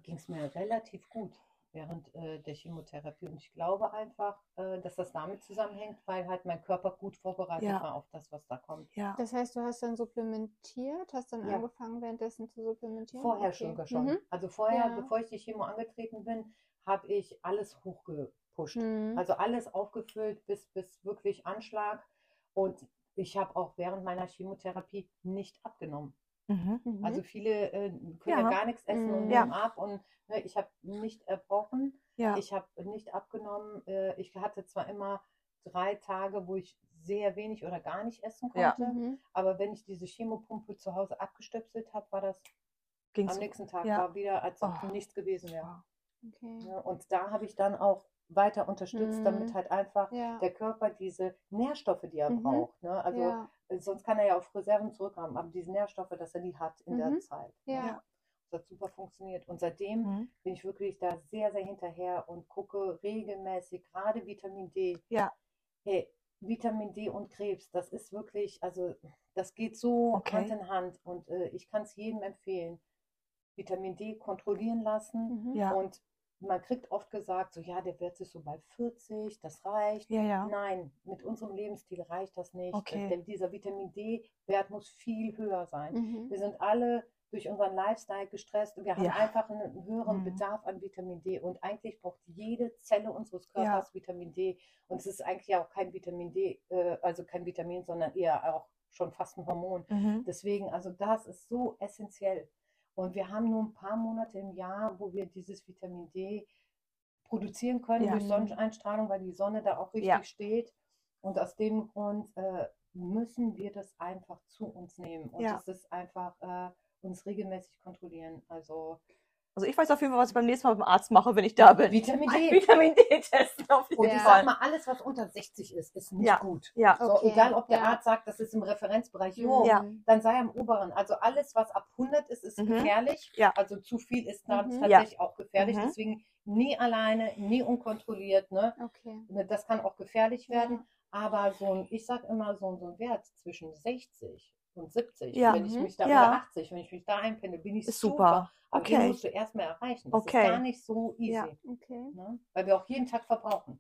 ging es mir relativ gut während äh, der Chemotherapie. Und ich glaube einfach, äh, dass das damit zusammenhängt, weil halt mein Körper gut vorbereitet ja. war auf das, was da kommt. Ja. Das heißt, du hast dann supplementiert, hast dann ja. angefangen währenddessen zu supplementieren? Vorher okay. sogar schon. Mhm. Also vorher, ja. bevor ich die Chemo angetreten bin, habe ich alles hochgepusht. Mhm. Also alles aufgefüllt bis, bis wirklich Anschlag. Und ich habe auch während meiner Chemotherapie nicht abgenommen. Mhm. mhm. Also viele äh, können ja. gar nichts essen und mhm. nehmen ab und ne, ich habe nicht erbrochen, ja. ich habe nicht abgenommen. Äh, ich hatte zwar immer drei Tage, wo ich sehr wenig oder gar nicht essen konnte, ja. mhm. aber wenn ich diese Chemopumpe zu Hause abgestöpselt habe, war das Ging's am nächsten Tag war wieder, als ob oh. nichts gewesen wäre. Okay. und da habe ich dann auch weiter unterstützt, mhm. damit halt einfach ja. der Körper diese Nährstoffe, die er mhm. braucht. Ne? Also ja. Sonst kann er ja auf Reserven zurückhaben, aber diese Nährstoffe, dass er die hat in mhm. der Zeit. Ne? Ja. Das hat super funktioniert. Und seitdem mhm. bin ich wirklich da sehr, sehr hinterher und gucke regelmäßig, gerade Vitamin D. Ja. Hey, Vitamin D und Krebs, das ist wirklich, also das geht so okay. Hand in Hand und äh, ich kann es jedem empfehlen. Vitamin D kontrollieren lassen mhm. ja. und man kriegt oft gesagt, so ja, der Wert ist so bei 40, das reicht. Ja, ja. Nein, mit unserem Lebensstil reicht das nicht. Okay. Denn dieser Vitamin D-Wert muss viel höher sein. Mhm. Wir sind alle durch unseren Lifestyle gestresst und wir haben ja. einfach einen höheren mhm. Bedarf an Vitamin D. Und eigentlich braucht jede Zelle unseres Körpers ja. Vitamin D. Und es ist eigentlich auch kein Vitamin D, äh, also kein Vitamin, sondern eher auch schon fast ein Hormon. Mhm. Deswegen, also das ist so essentiell. Und wir haben nur ein paar Monate im Jahr, wo wir dieses Vitamin D produzieren können ja. durch Sonneneinstrahlung, weil die Sonne da auch richtig ja. steht. Und aus dem Grund äh, müssen wir das einfach zu uns nehmen. Und ja. das ist einfach äh, uns regelmäßig kontrollieren. Also also ich weiß auf jeden Fall, was ich beim nächsten Mal beim Arzt mache, wenn ich da bin. Vitamin D. Vitamin D testen auf jeden Und ich sag mal, alles, was unter 60 ist, ist nicht ja. gut. Ja. So, okay. Egal, ob der ja. Arzt sagt, das ist im Referenzbereich hoch, ja. dann sei am oberen. Also alles, was ab 100 ist, ist mhm. gefährlich. Ja. Also zu viel ist dann mhm. tatsächlich auch gefährlich. Mhm. Deswegen nie alleine, nie unkontrolliert. Ne? Okay. Ne, das kann auch gefährlich werden. Aber so ein, ich sag immer, so, so ein Wert zwischen 60 und 70, ja. wenn ich mhm. mich da, ja. oder 80, wenn ich mich da einpende, bin ich ist super. super. Aber okay. den musst du erstmal erreichen. Das okay. ist gar nicht so easy. Ja. Okay. Ne? Weil wir auch jeden Tag verbrauchen.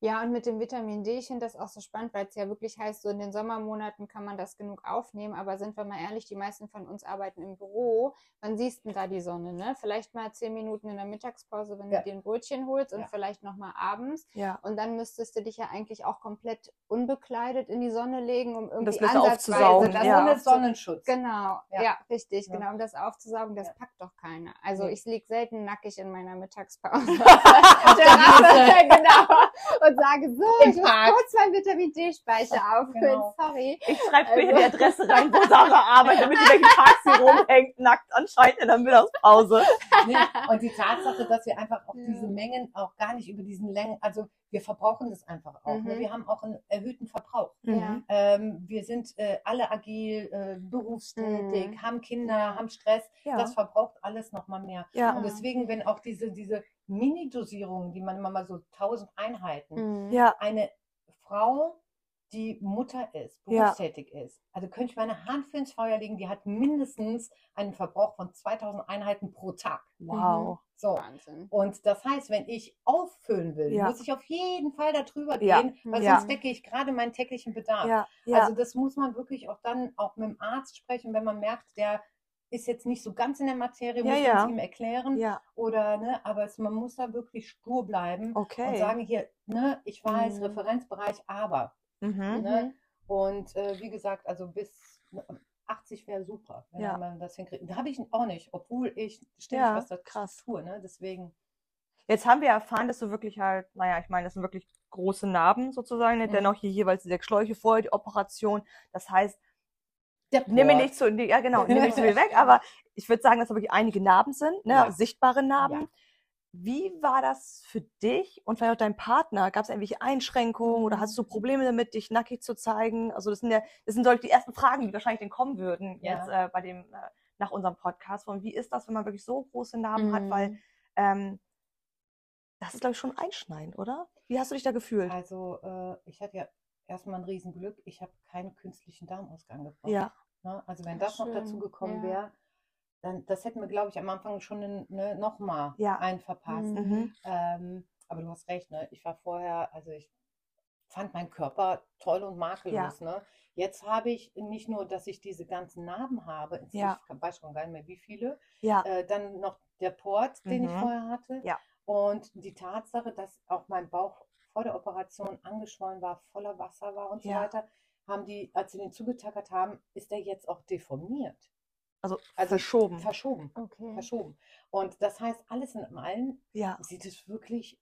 Ja, und mit dem Vitamin D, ich finde das auch so spannend, weil es ja wirklich heißt, so in den Sommermonaten kann man das genug aufnehmen, aber sind wir mal ehrlich, die meisten von uns arbeiten im Büro. Wann siehst du da die Sonne, ne? Vielleicht mal zehn Minuten in der Mittagspause, wenn ja. du dir ein Brötchen holst und ja. vielleicht nochmal abends. Ja. Und dann müsstest du dich ja eigentlich auch komplett unbekleidet in die Sonne legen, um irgendwie das aufzusaugen. Das ja. ohne Sonnenschutz. Genau, ja, richtig, genau, um das aufzusaugen, das packt doch keiner. Also ich liege selten nackig in meiner Mittagspause. *laughs* *laughs* *laughs* genau und sage, so, ich muss kurz meinen Vitamin D-Speicher auffüllen, genau. sorry. Ich schreibe also. die Adresse rein, wo Sarah arbeitet, damit sie welchen Tag sie rumhängt, nackt anscheinend in der Mittagspause. Nee, und die Tatsache, dass wir einfach auch ja. diese Mengen auch gar nicht über diesen Längen, also wir verbrauchen das einfach auch. Ne? Mhm. Ne? Wir haben auch einen erhöhten Verbrauch. Mhm. Ähm, wir sind äh, alle agil, äh, berufstätig, mhm. haben Kinder, haben Stress. Ja. Das verbraucht alles nochmal mehr. Ja. Und deswegen, wenn auch diese, diese Mini-Dosierungen, die man immer mal so tausend Einheiten, mhm. ja. eine Frau, die Mutter ist, berufstätig ja. ist, also könnte ich meine Hand für ins Feuer legen, die hat mindestens einen Verbrauch von 2000 Einheiten pro Tag. Wow. Mhm. So. Wahnsinn. Und das heißt, wenn ich auffüllen will, ja. muss ich auf jeden Fall darüber gehen, weil sonst decke ich gerade meinen täglichen Bedarf. Also das muss man wirklich auch dann auch mit dem Arzt sprechen, wenn man merkt, der ist jetzt nicht so ganz in der Materie, muss ja, man es ihm erklären. Ja. Oder, ne, aber es, man muss da wirklich stur bleiben okay. und sagen, hier, ne, ich weiß, mhm. Referenzbereich, aber. Mhm. Ne? Und äh, wie gesagt, also bis 80 wäre super, wenn ja. man das hinkriegt. Da habe ich auch nicht, obwohl ich ständig ja, was da krass tue, ne? Deswegen. Jetzt haben wir erfahren, dass du wirklich halt, naja, ich meine, das sind wirklich große Narben sozusagen, ne? mhm. dennoch hier jeweils die sechs Schläuche vor die Operation. Das heißt, Nimm mir nicht so, ja genau, nimm nicht so viel weg, aber ich würde sagen, dass da wirklich einige Narben sind, ne? Ja. sichtbare Narben. Wie war das für dich und vielleicht auch dein Partner? Gab es irgendwelche Einschränkungen oder hast du Probleme damit, dich nackig zu zeigen? Also das sind ja, das sind solche die ersten Fragen, die wahrscheinlich dann kommen würden Ja. jetzt äh, bei dem äh, nach unserem Podcast. Von wie ist das, wenn man wirklich so große hat? Mhm. Weil ähm, das ist glaube ich schon einschneidend, oder? Wie hast du dich da gefühlt? Also äh, ich hatte ja erstmal ein Riesenglück. Ich habe keinen künstlichen Darmausgang gebraucht. Ja, Ne? Also wenn das noch dazu gekommen ja. wäre, dann das hätten wir, glaube ich, am Anfang schon ne, nochmal Ja. einen verpasst. Mhm. mhm. Ähm, aber du hast recht, ne? Ich war vorher, also ich fand meinen Körper toll und makellos. Ne? Jetzt habe ich nicht nur, dass ich diese ganzen Narben habe, ich Ja. weiß schon gar nicht mehr wie viele, ja, äh, dann noch der Port, den ich Mhm. vorher hatte. Ja. Und die Tatsache, dass auch mein Bauch vor der Operation angeschwollen war, voller Wasser war und so Ja. weiter, haben die, als sie den zugetackert haben, ist der jetzt auch deformiert. Also, Also verschoben. Verschoben. Okay. Verschoben. Und das heißt, alles in allem ja. sieht es wirklich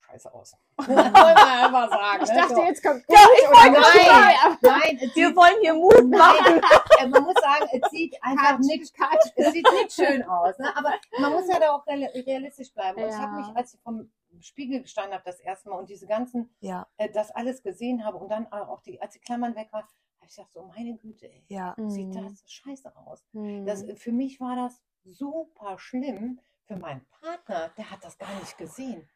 scheiße aus. *laughs* Muss man einfach sagen. Ich ne? dachte, So. jetzt kommt Ja, ich wollte nein. Nein, es Wir sieht, wollen hier Mut machen. nein, *laughs* äh, man muss sagen, es sieht einfach nicht, cut. es sieht nicht schön aus. Ne? Aber man muss ja da auch real- realistisch bleiben. Und ich Ja. habe mich, als ich vom Spiegel gestanden habe, das erste Mal und diese ganzen, Ja, äh, das alles gesehen habe und dann auch die, als die Klammern weg waren, ich gedacht, so meine Güte, ey, ja, sieht Mhm. das scheiße aus. Mhm. Das, für mich war das super schlimm. Für meinen Partner, der hat das gar nicht gesehen.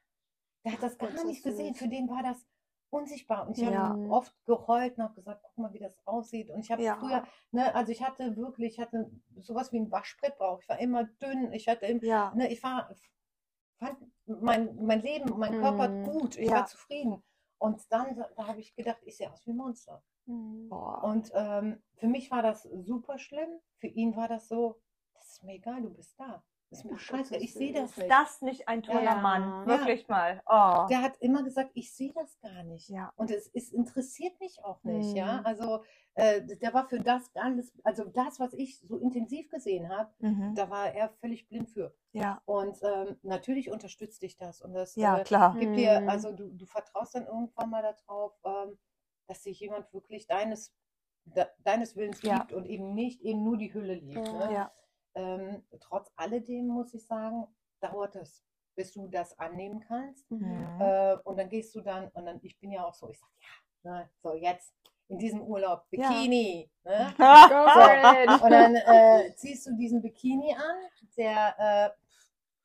Der hat das gar Das nicht gesehen. süß. Für den war das unsichtbar. Und ich Ja. habe oft geheult und habe gesagt, guck mal, wie das aussieht. Und ich habe Ja. früher, ne, also ich hatte wirklich, ich hatte sowas wie einen Waschbrettbauch. Ich war immer dünn. Ich hatte, im, ja, ne, ich war, fand mein, mein Leben, mein Körper Mhm. gut. Ich Ja. war zufrieden. Und dann, da habe ich gedacht, ich sehe aus wie ein Monster. Mhm. Und ähm, für mich war das super schlimm. Für ihn war das so, das ist mir egal, du bist da. Das ist mir das scheiße, ist ich sehe das ist nicht. das nicht ein toller Ja. Mann? Ja. Wirklich mal. Oh. Der hat immer gesagt, ich sehe das gar nicht. Ja. Und es, es interessiert mich auch nicht, ja. Mhm. Also äh, der war für das alles, also das, was ich so intensiv gesehen habe, Mhm. da war er völlig blind für. Ja, Und ähm, natürlich unterstützt dich das. Und das ja, äh, klar. gibt dir, Mhm. also du, du vertraust dann irgendwann mal darauf, ähm, dass sich jemand wirklich deines, de, deines Willens Ja. liebt und eben nicht eben nur die Hülle liebt. Ja. Ne? Ja, Ähm, trotz alledem muss ich sagen, dauert es, bis du das annehmen kannst. Mhm. Äh, und dann gehst du dann, und dann, ich bin ja auch so, ich sag, ja, ne, so jetzt in diesem Urlaub, Ja. Bikini. Ne? *laughs* Go for it. Und dann äh, ziehst du diesen Bikini an, der äh,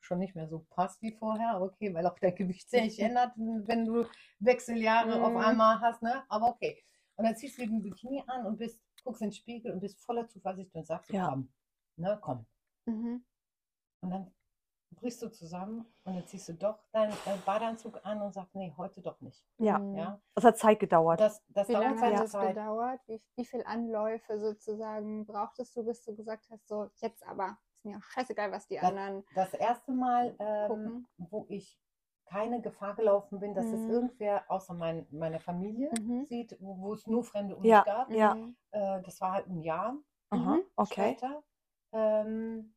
schon nicht mehr so passt wie vorher, okay, weil auch dein Gewicht sich ändert, wenn du Wechseljahre auf Mhm. einmal hast, ne? Aber okay. Und dann ziehst du den Bikini an und bist, guckst in den Spiegel und bist voller Zuversicht und sagst, Ja. komm, ne, komm. Mhm. Und dann brichst du zusammen und dann ziehst du doch deinen äh, Badeanzug an und sagst, nee, heute doch nicht. Ja. Ja? Das hat Zeit gedauert. Das, das Wie lange seine hat Zeit. gedauert? Wie, wie viele Anläufe sozusagen brauchtest du, bis du gesagt hast, so jetzt aber, mir scheißegal, was die Das- anderen Das erste Mal, ähm, wo ich keine Gefahr gelaufen bin, dass es Mhm. irgendwer außer mein, meiner Familie Mhm. sieht, wo, wo es nur Fremde um Ja. mich gab. Ja. Mhm. Äh, das war halt ein Jahr Aha, Mhm. okay. später. Ähm,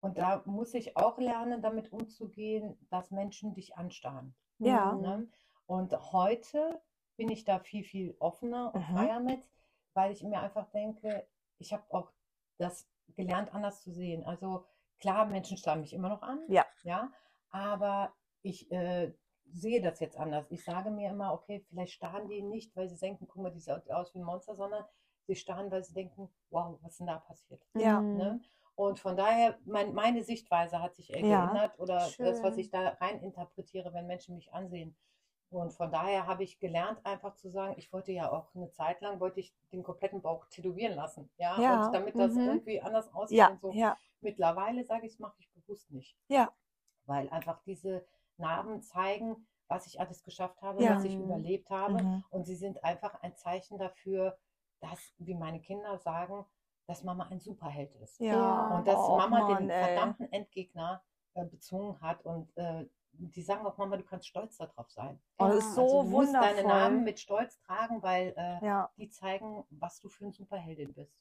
und da muss ich auch lernen, damit umzugehen, dass Menschen dich anstarren. Ja. Mhm. Ne? Und heute bin ich da viel, viel offener und Mhm. freier mit, weil ich mir einfach denke, ich habe auch das gelernt, anders zu sehen. Also klar, Menschen starren mich immer noch an, Ja. ja, aber ich äh, sehe das jetzt anders. Ich sage mir immer, okay, vielleicht starren die nicht, weil sie denken, guck mal, die sieht aus wie ein Monster, sondern sie starren, weil sie denken, wow, was ist denn da passiert? Ja. Ne? Und von daher, mein, meine Sichtweise hat sich äh, Ja. geändert oder das, was Schön. ich da rein interpretiere, wenn Menschen mich ansehen. Und von daher habe ich gelernt, einfach zu sagen, ich wollte ja auch eine Zeit lang, wollte ich den kompletten Bauch tätowieren lassen. Ja, Ja. und damit das Mhm. irgendwie anders aussieht Ja, und so. ja, Mittlerweile sage ich, mache ich bewusst nicht. Ja. Weil einfach diese Narben zeigen, was ich alles geschafft habe, Ja. was ich überlebt habe. Mhm. Und sie sind einfach ein Zeichen dafür, dass, wie meine Kinder sagen, dass Mama ein Superheld ist. ja. Und dass Oh, Mama Mann, den ey. verdammten Endgegner äh, bezwungen hat. Und äh, die sagen auch, Mama, du kannst stolz darauf sein. Oh, das ist so also du musst wundervoll. deine Namen mit Stolz tragen, weil äh, ja. die zeigen, was du für eine Superheldin bist.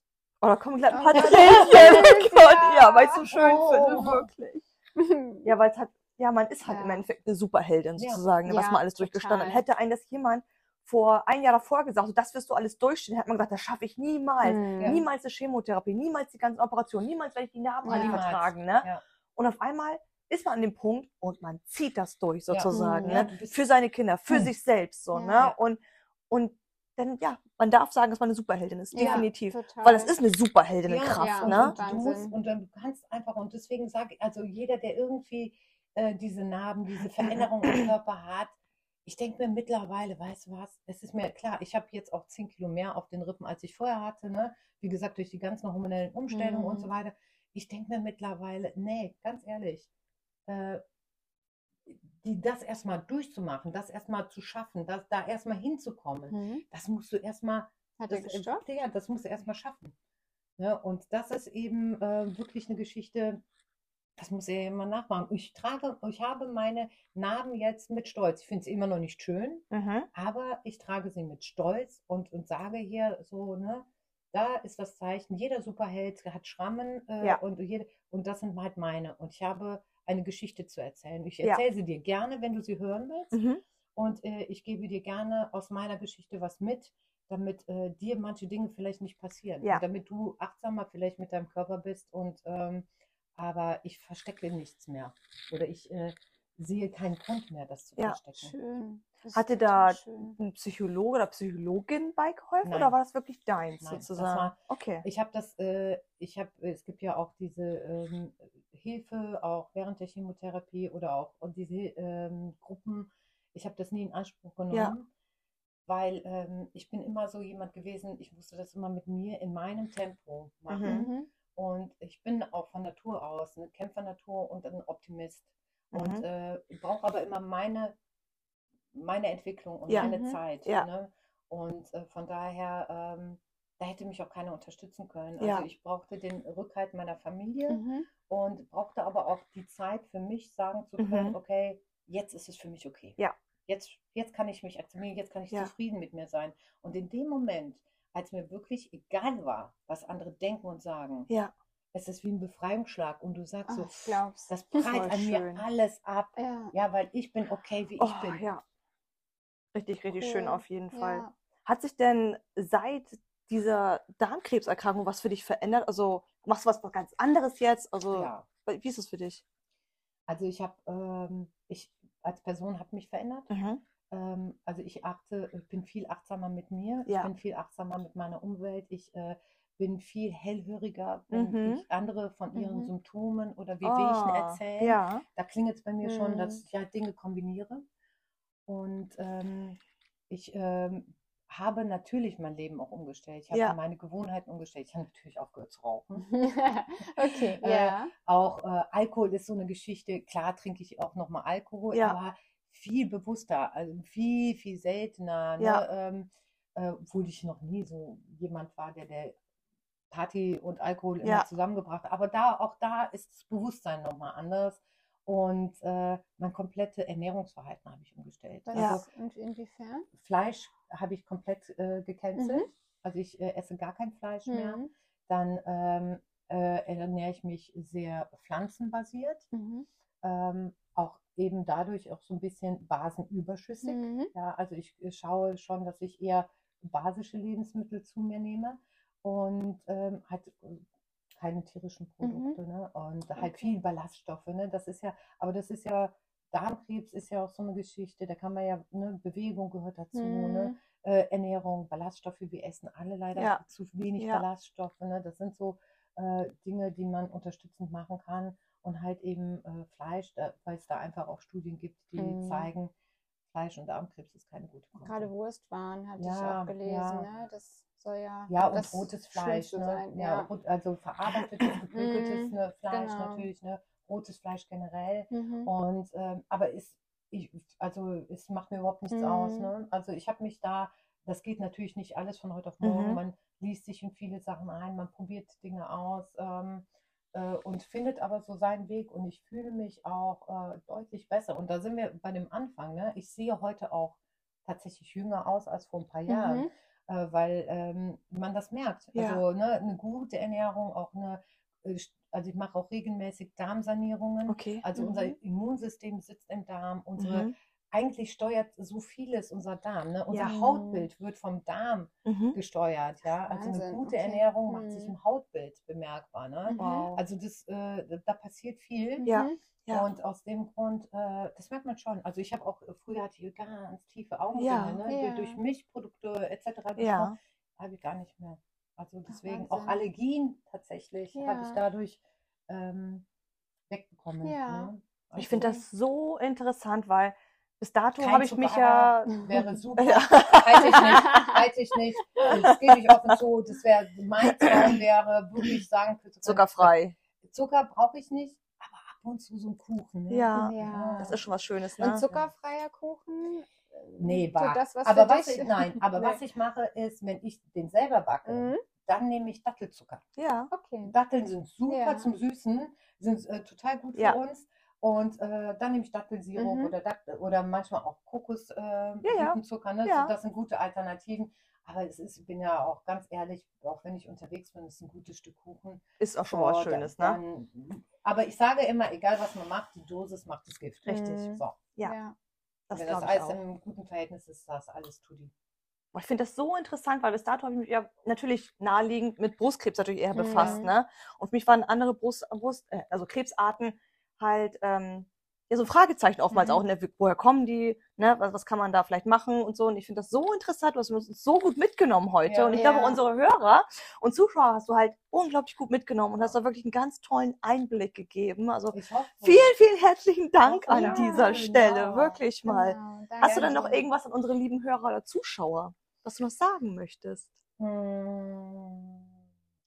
Oh, da kommen gleich ein Oh paar Gott, Tränchen. *laughs* ja. Gott, ja, weil ich es so schön Oh. finde, wirklich. *laughs* Ja, weil es hat, ja, man ist halt Ja. im Endeffekt eine Superheldin Ja. sozusagen, was Ja, man alles durchgestanden hat. Hätte ein das jemand vor ein Jahr davor gesagt, so, das wirst du alles durchstehen, hätte man gesagt, das schaffe ich niemals. Mhm. Niemals eine Chemotherapie, niemals die ganzen Operationen, niemals werde ich die Narben Ja. alle vertragen. Ne? Ja. Und auf einmal ist man an dem Punkt und man zieht das durch sozusagen, ja. ne? für seine Kinder, für hm. sich selbst so, ne? Und, und dann, ja, man darf sagen, dass man eine Superheldin ist, definitiv. Ja, Weil das ist eine Superheldinnenkraft, ja, ne? Und du, musst, und dann kannst einfach, und deswegen sage ich, also jeder, der irgendwie äh, diese Narben, diese Veränderung im *clears throat* Körper hat, ich denke mir mittlerweile, weißt du was, es ist mir klar, ich habe jetzt auch 10 Kilo mehr auf den Rippen, als ich vorher hatte, ne? Wie gesagt, durch die ganzen hormonellen Umstellungen mhm. und so mhm. weiter. Ich denke mir mittlerweile, nee, ganz ehrlich, äh, die, das erstmal durchzumachen, das erstmal zu schaffen, das, da erstmal hinzukommen, mhm. das musst du erstmal, Hat das, gestoppt? ja, das musst du erstmal schaffen. Ja, und das ist eben äh, wirklich eine Geschichte, das muss er ja immer nachmachen. Ich trage, ich habe meine Narben jetzt mit Stolz. Ich finde sie immer noch nicht schön, mhm. aber ich trage sie mit Stolz und, und sage hier so, ne, da ist das Zeichen, jeder Superheld hat Schrammen äh, ja. und, jede, und das sind halt meine. Und ich habe eine Geschichte zu erzählen. Ich erzähle ja. sie dir gerne, wenn du sie hören willst. Mhm. Und äh, ich gebe dir gerne aus meiner Geschichte was mit, damit äh, dir manche Dinge vielleicht nicht passieren. Ja. damit du achtsamer vielleicht mit deinem Körper bist und ähm, aber ich verstecke nichts mehr. Oder ich äh, sehe keinen Grund mehr, das zu ja, verstecken. Schön. Hatte da ein Psychologe oder Psychologin beigeholfen Nein. oder war das wirklich deins Nein, sozusagen? War, okay. Ich habe das, äh, ich habe, es gibt ja auch diese ähm, Hilfe auch während der Chemotherapie oder auch und diese ähm, Gruppen. Ich habe das nie in Anspruch genommen. Ja. Weil ähm, ich bin immer so jemand gewesen, ich musste das immer mit mir in meinem Tempo machen. Mhm. mhm. Und ich bin auch von Natur aus eine Kämpfernatur und ein Optimist. Mhm. Und äh, brauche aber immer meine, meine Entwicklung und ja. meine mhm. Zeit. Ja. Ne? Und äh, von daher, ähm, da hätte mich auch keiner unterstützen können. Also ja. ich brauchte den Rückhalt meiner Familie mhm. und brauchte aber auch die Zeit für mich sagen zu können, mhm. okay, jetzt ist es für mich okay. Ja. Jetzt, jetzt kann ich mich akzeptieren, jetzt kann ich ja. zufrieden mit mir sein. Und in dem Moment, als mir wirklich egal war, was andere denken und sagen, ja. es ist wie ein Befreiungsschlag und du sagst Ach, so, das prallt an schön. mir alles ab, ja. ja. weil ich bin okay, wie oh, ich bin. Ja. Richtig, richtig cool. schön auf jeden Fall. Hat sich denn seit dieser Darmkrebserkrankung was für dich verändert? Also machst du was ganz anderes jetzt? Also ja. wie ist es für dich? Also ich habe, ähm, ich als Person habe mich verändert. Mhm. Ähm, also ich achte, ich bin viel achtsamer mit mir, ja. ich bin viel achtsamer mit meiner Umwelt, ich äh, bin viel hellhöriger, wenn mhm. ich andere von ihren mhm. Symptomen oder Wehwehchen oh, erzähle. Ja. Da klingelt es bei mir schon, dass mhm. ich halt Dinge kombiniere. Und ähm, ich ähm, habe natürlich mein Leben auch umgestellt. Ich habe ja. meine Gewohnheiten umgestellt. Ich habe natürlich aufgehört zu rauchen. *laughs* okay, *laughs* äh, ja. Auch äh, Alkohol ist so eine Geschichte. Klar trinke ich auch nochmal Alkohol, ja. aber viel bewusster, also viel, viel seltener. Ne? Ja. Ähm, äh, obwohl ich noch nie so jemand war, der, der Party und Alkohol immer ja. zusammengebracht hat. Aber da, auch da ist das Bewusstsein nochmal anders. Und äh, mein komplettes Ernährungsverhalten habe ich umgestellt. Ja. Also, und inwiefern? Fleisch habe ich komplett äh, gecancelt. Mhm. Also ich äh, esse gar kein Fleisch mhm. mehr. Dann ähm, äh, ernähre ich mich sehr pflanzenbasiert. Mhm. Ähm, auch eben dadurch auch so ein bisschen basenüberschüssig. Mhm. Ja, also ich schaue schon, dass ich eher basische Lebensmittel zu mir nehme und ähm, halt äh, keine tierischen mhm. Produkte, mhm. ne? Und halt okay. viel Ballaststoffe, ne? Das ist ja, aber das ist ja, Darmkrebs ist ja auch so eine Geschichte, da kann man ja, ne, Bewegung gehört dazu, ne? mhm. ne? Äh, Ernährung, Ballaststoffe, wir essen alle leider ja. zu wenig ja. Ballaststoffe, ne? Das sind so äh, Dinge, die man unterstützend machen kann und halt eben äh, Fleisch, weil es da einfach auch Studien gibt, die mhm. zeigen, Fleisch und Darmkrebs ist keine gute Kombi. Gerade Wurstwaren hatte ja, ich auch gelesen, ja. ne? Das soll ja. Ja, und rotes Fleisch, ne? Sein, ja. ja. also verarbeitetes, *clears throat* geflügeltes mhm, ne, Fleisch genau. natürlich, ne? Rotes Fleisch generell. Mhm. Und ähm, aber ist, ich, also es macht mir überhaupt nichts mhm. aus. Ne? Also ich habe mich da, das geht natürlich nicht alles von heute auf morgen. Mhm. Man liest sich in viele Sachen ein, man probiert Dinge aus. Ähm, äh, und findet aber so seinen Weg und ich fühle mich auch äh, deutlich besser. Und da sind wir bei dem Anfang. Ne? Ich sehe heute auch tatsächlich jünger aus als vor ein paar Jahren, mhm. Äh, weil ähm, man das merkt. Ja. Also ne, eine gute Ernährung, auch eine, äh, also ich mache auch regelmäßig Darmsanierungen. Okay. Also mhm. unser Immunsystem sitzt im Darm, unsere mhm. Eigentlich steuert so vieles unser Darm. Ne? Unser ja. Hautbild wird vom Darm mhm. gesteuert. Ja? Also Wahnsinn. eine gute okay. Ernährung mhm. macht sich mhm. im Hautbild bemerkbar. Ne? Mhm. Also das, äh, da passiert viel. Ja. Ja. Und aus dem Grund, äh, das merkt man schon. Also ich habe auch, äh, früher hatte ich ganz tiefe Augenringe, ja. ne? ja. durch Milchprodukte etc. Ja. Habe ich gar nicht mehr. Also deswegen Ach, auch Allergien tatsächlich habe ich dadurch ähm, wegbekommen. Ja. Ne? Also ich finde das so interessant, weil bis dato habe ich mich ja. Wäre *laughs* super. Halte ich nicht. Halte ich nicht. Das gebe ich offen zu. Das wäre, mein Traum wäre, wirklich sagen könnte. Zuckerfrei. Zucker brauche ich nicht, aber ab und zu so ein Kuchen. Ne? Ja. ja. Das ist schon was Schönes. Ne? Und zuckerfreier Kuchen? Nee, bar. Das, was aber was ich, nein, *laughs* aber was ich mache, ist, wenn ich den selber backe, mhm. dann nehme ich Dattelzucker. Ja. Okay. Datteln sind super ja. zum Süßen, sind äh, total gut für uns. Und äh, dann nehme ich Dattelsirup mhm. oder, Dattel, oder manchmal auch Kokoszucker. Äh, ja, ja. Ne? Ja. das sind gute Alternativen. Aber es ist, ich bin ja auch ganz ehrlich, auch wenn ich unterwegs bin, ist ein gutes Stück Kuchen. Ist auch schon so, was Schönes, ne? dann, ne? aber ich sage immer, egal was man macht, die Dosis macht das Gift. Richtig. Mhm. So. Ja. ja. Das wenn das alles im guten Verhältnis ist, das alles tutti. Ich finde das so interessant, weil bis dato habe ich mich ja natürlich naheliegend mit Brustkrebs natürlich eher befasst. Mhm. Ne? Und für mich waren andere Brust, Brust äh, also Krebsarten halt ähm, ja so Fragezeichen oftmals mhm. auch, ne, woher kommen die, ne, was, was kann man da vielleicht machen und so. Und ich finde das so interessant, du hast uns so gut mitgenommen heute. Ja, und ich ja. glaube, unsere Hörer und Zuschauer hast du halt unglaublich gut mitgenommen und hast da wirklich einen ganz tollen Einblick gegeben. Also vielen, vielen herzlichen Dank an ja, dieser Stelle, genau. wirklich mal. Genau. Hast du dann noch irgendwas an unsere lieben Hörer oder Zuschauer, was du noch sagen möchtest? Hm,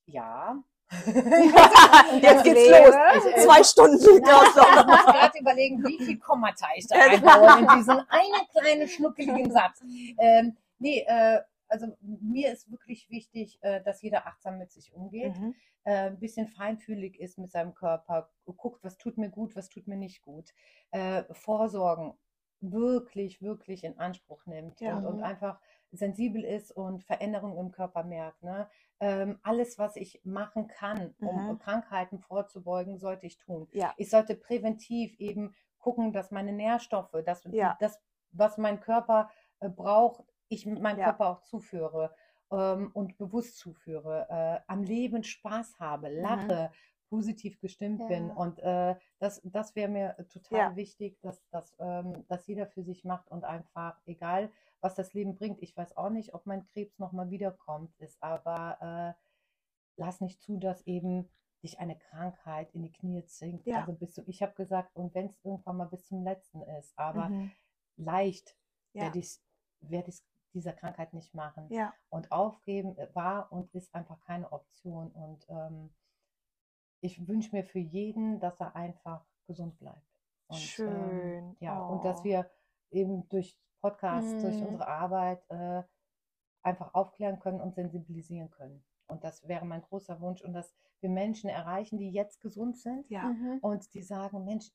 ja, *laughs* Jetzt geht's los. Zwei Stunden. *laughs* Ich muss gerade überlegen, wie viel Kommata ich da einbaue in diesen einen kleinen schnuckeligen Satz. Ähm, nee, äh, also mir ist wirklich wichtig, äh, dass jeder achtsam mit sich umgeht, mhm. äh, ein bisschen feinfühlig ist mit seinem Körper, guckt, was tut mir gut, was tut mir nicht gut, äh, Vorsorgen wirklich, wirklich in Anspruch nimmt ja. und, und einfach sensibel ist und Veränderungen im Körper merkt. Ne? Ähm, alles, was ich machen kann, um mhm. Krankheiten vorzubeugen, sollte ich tun. Ja. Ich sollte präventiv eben gucken, dass meine Nährstoffe, dass ja. das, was mein Körper äh, braucht, ich meinem ja. Körper auch zuführe ähm, und bewusst zuführe, äh, am Leben Spaß habe, mhm. lache, mhm. positiv gestimmt ja. bin. Und äh, das, das wäre mir total ja. wichtig, dass, dass, ähm, dass jeder für sich macht und einfach, egal was das Leben bringt. Ich weiß auch nicht, ob mein Krebs nochmal wiederkommt, ist aber äh, lass nicht zu, dass eben dich eine Krankheit in die Knie zwingt. Ja. Also bist du, ich habe gesagt, und wenn es irgendwann mal bis zum letzten ist, aber mhm. leicht ja. werde ich, werd ich dieser Krankheit nicht machen. Ja. Und aufgeben äh, war und ist einfach keine Option. Und ähm, ich wünsche mir für jeden, dass er einfach gesund bleibt. Und, Schön. Ähm, ja, oh. und dass oh. wir eben durch Podcast, mhm. durch unsere Arbeit äh, einfach aufklären können und sensibilisieren können. Und das wäre mein großer Wunsch und dass wir Menschen erreichen, die jetzt gesund sind ja. Mhm. und die sagen, Mensch,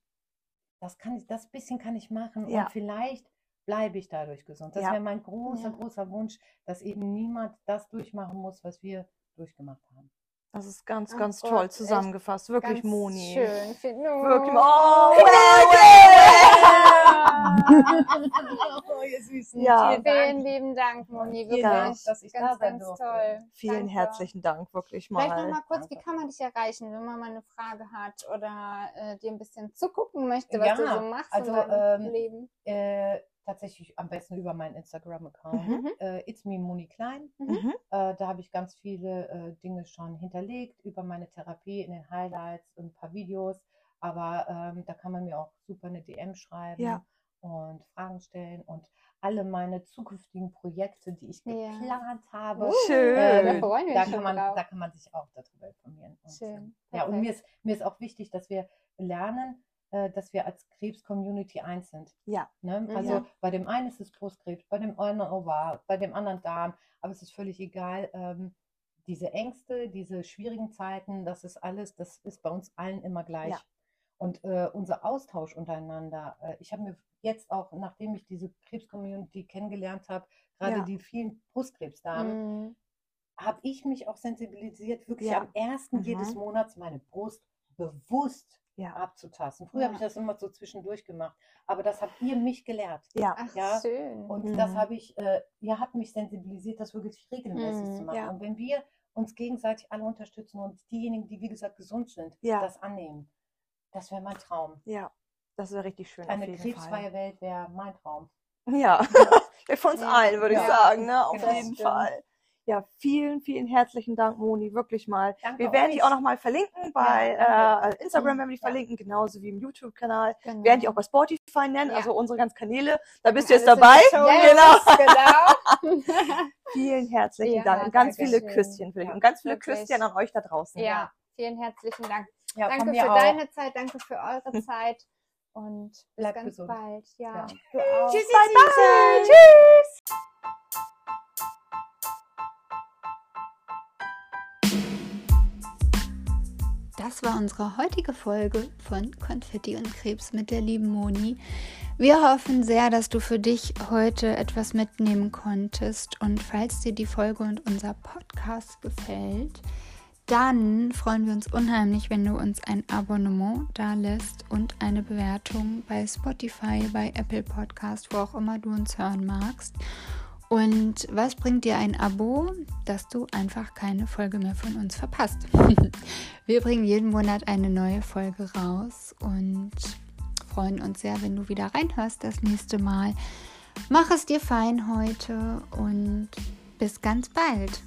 das kann ich, das bisschen kann ich machen ja. und vielleicht bleibe ich dadurch gesund. Das ja. wäre mein großer, großer Wunsch, dass eben niemand das durchmachen muss, was wir durchgemacht haben. Das ist ganz, ganz Ach, toll zusammengefasst. Wirklich, Moni. Schön. Wirklich. Oh, yeah. oh, ihr Süßen. Ja. Vielen, vielen lieben Dank, Moni. Wirklich. Ja, dass ich ganz, ganz toll. Vielen Danke. herzlichen Dank, wirklich mal. Vielleicht noch mal kurz, wie kann man dich erreichen, wenn man mal eine Frage hat oder äh, dir ein bisschen zugucken möchte, was ja, du so machst also, in deinem ähm, Leben? Äh, tatsächlich am besten über meinen Instagram-Account. Mhm. Äh, It's me Moni Klein. Mhm. Äh, da habe ich ganz viele äh, Dinge schon hinterlegt über meine Therapie in den Highlights und ein paar Videos. Aber ähm, da kann man mir auch super eine DM schreiben ja. und Fragen stellen und alle meine zukünftigen Projekte, die ich ja. geplant habe. Uh, Schön. Äh, da, da, kann man, da kann man sich auch darüber informieren. Und, Schön. Ja, und mir ist, mir ist auch wichtig, dass wir lernen, dass wir als Krebs-Community eins sind. Ja. Ne? Also ja. bei dem einen ist es Brustkrebs, bei dem anderen Ovar, bei dem anderen Darm, aber es ist völlig egal. Ähm, diese Ängste, diese schwierigen Zeiten, das ist alles, das ist bei uns allen immer gleich. Ja. Und äh, unser Austausch untereinander, äh, ich habe mir jetzt auch, nachdem ich diese Krebs-Community kennengelernt habe, gerade ja. die vielen Brustkrebsdamen, mhm. habe ich mich auch sensibilisiert, wirklich am ersten mhm. jedes Monats meine Brust bewusst ja. abzutasten. Früher ja. habe ich das immer so zwischendurch gemacht, aber das habt ihr mich gelehrt. Ja, Ach, ja? schön. Und mhm. das habe ich, äh, ihr habt mich sensibilisiert, das wirklich regelmäßig mhm. zu machen. Ja. Und wenn wir uns gegenseitig alle unterstützen und diejenigen, die wie gesagt gesund sind, das annehmen, das wäre mein Traum. Ja, das wäre richtig schön. Eine krebsfreie Welt wäre mein Traum. Ja, *laughs* *laughs* für uns allen, würde ich sagen, ne? auf genau, jeden Fall. Ja, vielen, vielen herzlichen Dank, Moni, wirklich mal. Danke wir werden euch. die auch nochmal verlinken bei ja, äh, Instagram, werden wir die ja. verlinken, genauso wie im YouTube-Kanal. Genau. Wir werden die auch bei Spotify nennen, ja. also unsere ganzen Kanäle. Da bist du jetzt dabei. Genau. genau. *laughs* vielen herzlichen Dank und ganz viele schön. Küsschen für dich und ganz viele wirklich. Küsschen an euch da draußen. Ja, vielen herzlichen Dank. danke für auch. deine Zeit, danke für eure *laughs* Zeit und bis Bleib ganz gesund. bald. Ja, Tschüss, bye, bye. Tschüss. Das war unsere heutige Folge von Konfetti und Krebs mit der lieben Moni. Wir hoffen sehr, dass du für dich heute etwas mitnehmen konntest. Und falls dir die Folge und unser Podcast gefällt, dann freuen wir uns unheimlich, wenn du uns ein Abonnement da lässt und eine Bewertung bei Spotify, bei Apple Podcast, wo auch immer du uns hören magst. Und was bringt dir ein Abo, dass du einfach keine Folge mehr von uns verpasst? *laughs* Wir bringen jeden Monat eine neue Folge raus und freuen uns sehr, wenn du wieder reinhörst das nächste Mal. Mach es dir fein heute und bis ganz bald.